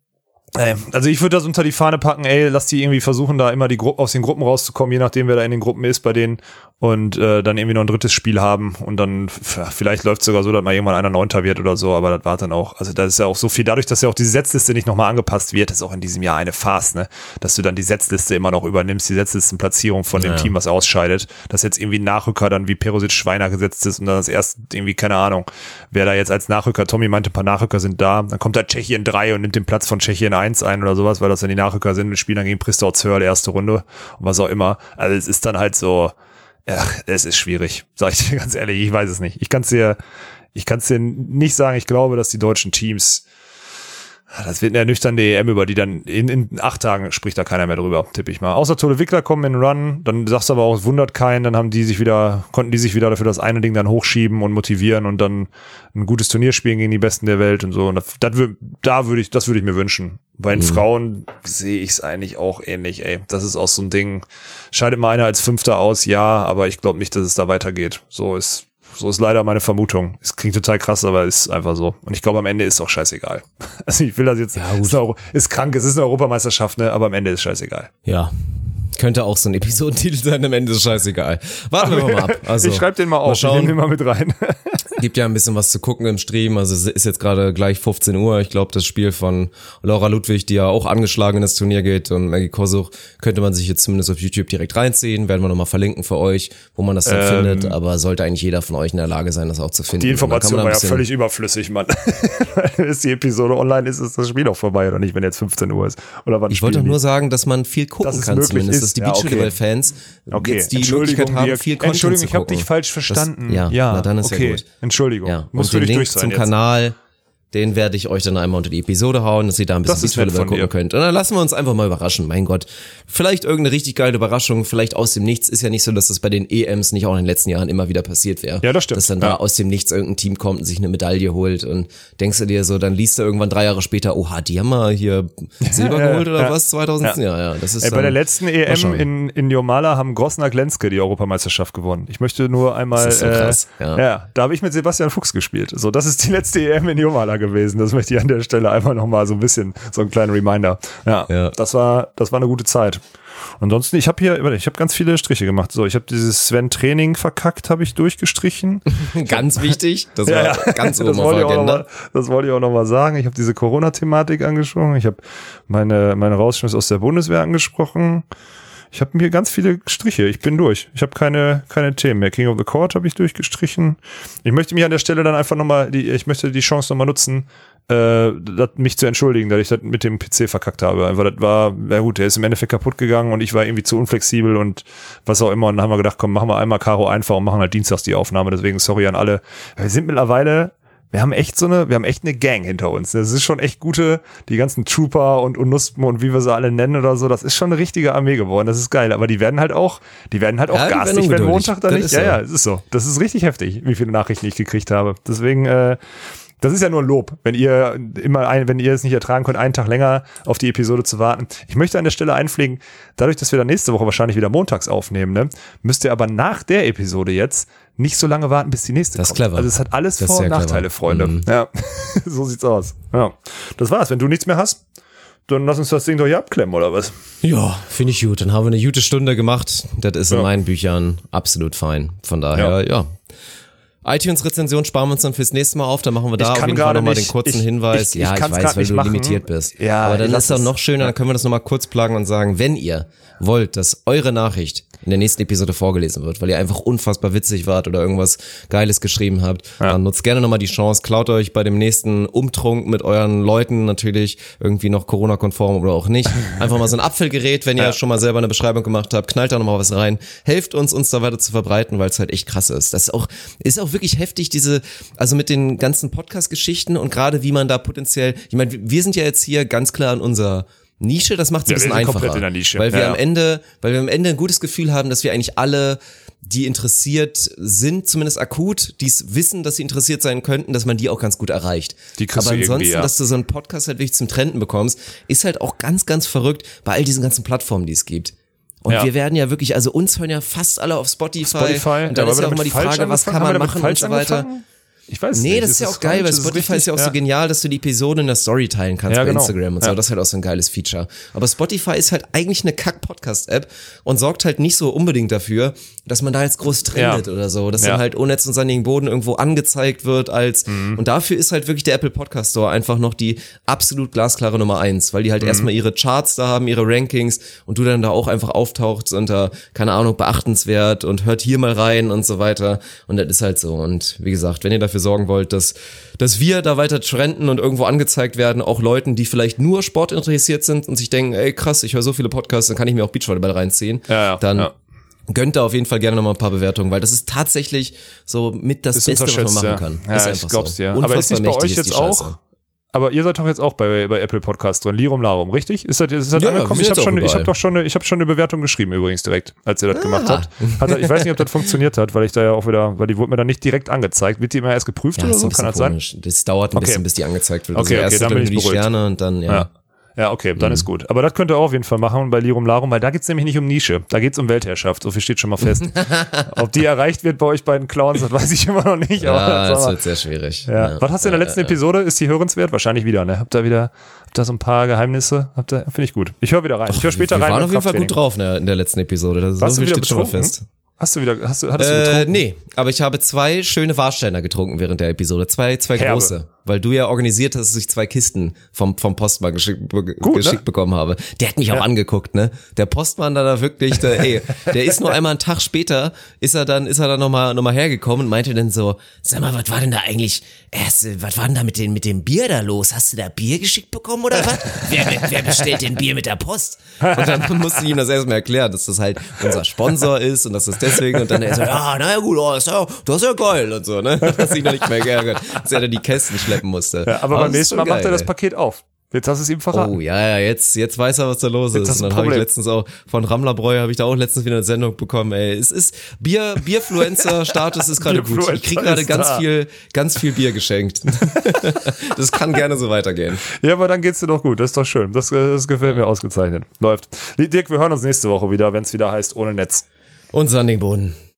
also ich würde das unter die Fahne packen, ey, lass die irgendwie versuchen, da immer die Gru aus den Gruppen rauszukommen, je nachdem, wer da in den Gruppen ist bei denen und äh, dann irgendwie noch ein drittes Spiel haben und dann vielleicht läuft es sogar so, dass mal irgendwann einer Neunter wird oder so, aber das war dann auch, also das ist ja auch so viel, dadurch, dass ja auch die Setzliste nicht nochmal angepasst wird, ist auch in diesem Jahr eine Farce, ne, dass du dann die Setzliste immer noch übernimmst, die Setzlistenplatzierung von dem Ja. Team, was ausscheidet, dass jetzt irgendwie ein Nachrücker dann wie Perosic Schweiner gesetzt ist und dann das erst irgendwie, keine Ahnung, wer da jetzt als Nachrücker, Tommy meinte, ein paar Nachrücker sind da, dann kommt da Tschechien 3 und nimmt den Platz von Tschechien 1 ein oder sowas, weil das dann die Nachrücker sind, wir spielen dann gegen Pristau Zörl erste Runde und was auch immer. Also es ist dann halt so, ja, es ist schwierig, sag ich dir ganz ehrlich, ich weiß es nicht. Ich kann es dir, ich kann dir nicht sagen, ich glaube, dass die deutschen Teams Das wird eine ernüchternde EM, über die dann in, in acht Tagen spricht da keiner mehr drüber, tippe ich mal. Außer Tolle Wickler kommen in Run, dann sagst du aber auch, es wundert keinen, dann haben die sich wieder, konnten die sich wieder dafür das eine Ding dann hochschieben und motivieren und dann ein gutes Turnier spielen gegen die Besten der Welt und so. Und das, das da würde ich, das würde ich mir wünschen. Bei den Frauen sehe ich es eigentlich auch ähnlich, ey. Das ist auch so ein Ding. Scheidet mal einer als Fünfter aus, ja, aber ich glaube nicht, dass es da weitergeht. So ist so ist leider meine Vermutung. Es klingt total krass, aber ist einfach so. Und ich glaube, am Ende ist auch scheißegal. Also ich will das jetzt, Ja, ist, Euro- ist krank, es ist eine Europameisterschaft, ne? aber am Ende ist scheißegal. Ja. Könnte auch so ein Episodentitel sein, am Ende ist scheißegal. Warten wir mal ab. Also, ich schreibe den mal auf, ich schauen. nehme den mal mit rein. Gibt ja ein bisschen was zu gucken im Stream. Also es ist jetzt gerade gleich 15 Uhr. Ich glaube, das Spiel von Laura Ludwig, die ja auch angeschlagen in das Turnier geht und Maggie Kosuch, könnte man sich jetzt zumindest auf YouTube direkt reinziehen. Werden wir nochmal verlinken für euch, wo man das dann Ähm, findet. Aber sollte eigentlich jeder von euch in der Lage sein, das auch zu finden. Die Information war ja völlig überflüssig, Mann. ist die Episode online, ist, ist das Spiel auch vorbei oder nicht, wenn jetzt 15 Uhr ist? Oder wann Ich wollte doch nur sagen, dass man viel gucken kann zumindest, ist. dass die Ja, okay. Beachvolleyball-Fans Okay, jetzt die Möglichkeit haben, viel Content Entschuldigung, ich habe dich falsch verstanden. Das, ja, na, dann ist okay. ja gut. Entschuldigung. Ja, Muss und für den dich Link durch sein zum jetzt. Kanal, den werde ich euch dann einmal unter die Episode hauen, dass ihr da ein bisschen Beachvolleyball gucken dir. könnt. Und dann lassen wir uns einfach mal überraschen. Mein Gott, vielleicht irgendeine richtig geile Überraschung, vielleicht aus dem Nichts. Ist ja nicht so, dass das bei den EMs nicht auch in den letzten Jahren immer wieder passiert wäre. Ja, das stimmt. Dass dann Ja. da aus dem Nichts irgendein Team kommt und sich eine Medaille holt und denkst du dir so, dann liest du irgendwann drei Jahre später, oha, die haben mal hier Silber ja, geholt oder ja. was? 2010? Ja, ja, das ist Ey, bei der letzten EM in, in Jomala haben Grosner Glenske die Europameisterschaft gewonnen. Ich möchte nur einmal. So äh, ja. ja. da habe ich mit Sebastian Fuchs gespielt. So, das ist die letzte EM in Jomala gewesen. Das möchte ich an der Stelle einfach nochmal so ein bisschen, so einen kleinen Reminder. Ja, Ja. das war, das war eine gute Zeit. Ansonsten, ich habe hier, warte, ich habe ganz viele Striche gemacht. So, ich habe dieses Sven Training verkackt, habe ich durchgestrichen. Ganz wichtig, das war ganz oben das auf wollte der ich auch noch Agenda. mal, das wollte ich auch noch mal sagen. Ich habe diese Corona-Thematik angesprochen. Ich habe meine, meine Rausschmiss aus der Bundeswehr angesprochen. Ich habe mir ganz viele Striche. Ich bin durch. Ich habe keine, keine Themen mehr. King of the Court habe ich durchgestrichen. Ich möchte mich an der Stelle dann einfach nochmal, die, ich möchte die Chance nochmal nutzen, äh, mich zu entschuldigen, dass ich das mit dem PC verkackt habe. Einfach, das war, ja gut, der ist im Endeffekt kaputt gegangen und ich war irgendwie zu unflexibel und was auch immer. Und dann haben wir gedacht, komm, machen wir einmal Karo einfach und machen halt dienstags die Aufnahme. Deswegen sorry an alle. Wir sind mittlerweile wir haben echt so eine, wir haben echt eine Gang hinter uns. Das ist schon echt gute, die ganzen Trooper und Unuspen und wie wir sie alle nennen oder so, das ist schon eine richtige Armee geworden. Das ist geil. Aber die werden halt auch, die werden halt auch Ja, garstig, wenn. Montag da Das nicht. Ja, so. ja, es ist so. Das ist richtig heftig, wie viele Nachrichten ich gekriegt habe. Deswegen, äh, das ist ja nur ein Lob, wenn ihr immer ein, wenn ihr es nicht ertragen könnt, einen Tag länger auf die Episode zu warten. Ich möchte an der Stelle einpflegen, dadurch, dass wir dann nächste Woche wahrscheinlich wieder montags aufnehmen, ne, müsst ihr aber nach der Episode jetzt nicht so lange warten, bis die nächste Das ist kommt. clever. Also es hat alles Das ist Vor- und sehr clever. Nachteile, Freunde. Mhm. Ja, so sieht's aus. Ja, das war's. Wenn du nichts mehr hast, dann lass uns das Ding doch hier abklemmen, oder was? Ja, finde ich gut. Dann haben wir eine gute Stunde gemacht. Das ist in Ja. meinen Büchern absolut fein. Von daher, ja. iTunes-Rezension sparen wir uns dann fürs nächste Mal auf. Dann machen wir da auf jeden Fall nochmal den kurzen Ich- Hinweis. ich- ich ja, ich weiß, weil du machen. limitiert bist. Ja, Aber dann lass ist doch es. noch schöner, dann können wir das nochmal kurz plagen und sagen, wenn ihr wollt, dass eure Nachricht in der nächsten Episode vorgelesen wird, weil ihr einfach unfassbar witzig wart oder irgendwas Geiles geschrieben habt, dann nutzt gerne nochmal die Chance, klaut euch bei dem nächsten Umtrunk mit euren Leuten natürlich irgendwie noch Corona-konform oder auch nicht. Einfach mal so ein Apfelgerät, wenn ihr schon mal selber eine Beschreibung gemacht habt, knallt da nochmal was rein. Helft uns, uns da weiter zu verbreiten, weil es halt echt krass ist. Das ist auch, ist auch wirklich heftig, diese, also mit den ganzen Podcast-Geschichten und gerade wie man da potenziell, ich meine, wir sind ja jetzt hier ganz klar in unserer Nische, das macht es ein Ja, wir bisschen einfacher. Weil wir Ja, am Ende, weil wir am Ende ein gutes Gefühl haben, dass wir eigentlich alle, die interessiert sind, zumindest akut, die wissen, dass sie interessiert sein könnten, dass man die auch ganz gut erreicht. Die Aber ansonsten, ja. dass du so einen Podcast halt wirklich zum Trenden bekommst, ist halt auch ganz, ganz verrückt bei all diesen ganzen Plattformen, die es gibt. Und Ja. wir werden ja wirklich, also uns hören ja fast alle auf Spotify. Spotify. Und dann Ja, ist ja auch immer die Frage, was kann man machen und so weiter. angefangen? Ich weiß Nee, nicht. das ist ja auch geil, weil Ist es Spotify ist ja auch richtig? so genial, dass du die Episoden in der Story teilen kannst Ja, bei genau. Instagram und so. Ja. Das ist halt auch so ein geiles Feature. Aber Spotify ist halt eigentlich eine Kack-Podcast-App und sorgt halt nicht so unbedingt dafür, dass man da jetzt groß trendet Ja. oder so. Dass Ja. dann halt unnetz und sandigen Boden irgendwo angezeigt wird als, Mhm. und dafür ist halt wirklich der Apple Podcast Store einfach noch die absolut glasklare Nummer eins, weil die Mhm. halt erstmal ihre Charts da haben, ihre Rankings und du dann da auch einfach auftauchst unter, keine Ahnung, beachtenswert und hört hier mal rein und so weiter. Und das ist halt so. Und wie gesagt, wenn ihr dafür sorgen wollt, dass, dass wir da weiter trenden und irgendwo angezeigt werden, auch Leuten, die vielleicht nur Sport interessiert sind und sich denken, ey krass, ich höre so viele Podcasts, dann kann ich mir auch Beachvolleyball reinziehen. Ja, ja, dann ja. gönnt da auf jeden Fall gerne nochmal ein paar Bewertungen, weil das ist tatsächlich so mit das Ist Beste, was man machen ja. kann. Ja, ist ich einfach glaub's so. dir. Aber ist nicht bei euch jetzt auch? Aber ihr seid doch jetzt auch bei, bei Apple Podcast drin. Lirum Larum, richtig? Ist das, ist das Ja, angekommen? Ich habe schon, ich habe doch schon, eine, ich habe schon eine Bewertung geschrieben übrigens direkt, als ihr das gemacht Ah. habt. Hat ich weiß nicht, ob das funktioniert hat, weil ich da ja auch wieder, weil die wurde mir dann nicht direkt angezeigt. Wird die immer erst geprüft Ja, oder so? Kann das sein? Das dauert ein Okay. bisschen, bis die angezeigt wird. Okay, okay, erst dann bin ich die beruhigt. Sterne und dann, ja. Ja. Ja, okay, dann Mhm. ist gut. Aber das könnt ihr auch auf jeden Fall machen bei Lirum Larum, weil da geht's nämlich nicht um Nische. Da geht's um Weltherrschaft. So viel steht schon mal fest. Ob die erreicht wird bei euch beiden Clowns, das weiß ich immer noch nicht. Aber Ja, das mal. wird sehr schwierig. ja. Was hast du in der letzten Episode? Ist die hörenswert? Wahrscheinlich wieder, ne? Habt ihr wieder, habt ihr so ein paar Geheimnisse? Habt ihr, finde ich gut. Ich höre wieder rein. Ich höre später wir rein. waren beim auf jeden Fall gut drauf in der, in der letzten Episode. Das Warst so du viel wieder steht schon mal fest. Hast du wieder, hast du, hattest du Äh, getrunken? nee, aber ich habe zwei schöne Warsteiner getrunken während der Episode. Zwei, zwei Herbe. große. Weil du ja organisiert hast, dass ich zwei Kisten vom, vom Postmann geschickt, be- Gut, geschickt ne? bekommen habe. Der hat mich auch angeguckt, ne? Der Postmann da, da wirklich, der, ey, der ist nur einmal einen Tag später, ist er dann, ist er dann nochmal, noch mal hergekommen und meinte dann so, sag mal, was war denn da eigentlich, erst, was war denn da mit dem, mit dem Bier da los? Hast du da Bier geschickt bekommen oder was? wer, wer bestellt denn Bier mit der Post? Und dann musste ich ihm das erstmal erklären, dass das halt unser Sponsor ist und dass das deswegen und dann er so, ja, naja gut, oh, ist ja, das ist ja geil und so, ne? Dass ich noch nicht mehr geärgert, dass er dann die Kästen schleppen musste. Ja, aber beim das ist nächsten Mal macht er geil, das. Paket auf. Jetzt hast du es ihm verraten. Oh ja, ja, jetzt, jetzt weiß er, was da los Jetzt ist. Und dann habe ich letztens auch von Rammlerbräu habe ich da auch letztens wieder eine Sendung bekommen. Ey, es ist Bier, Bierfluencer-Status ist gerade gut. Ich krieg Bierfluencer gerade ganz da. viel, ganz viel Bier geschenkt. das kann gerne so weitergehen. Ja, aber dann geht's dir doch gut. Das ist doch schön. Das, das gefällt mir ausgezeichnet. Läuft. Dirk, wir hören uns nächste Woche wieder, wenn es wieder heißt ohne Netz. Und Sandingboden.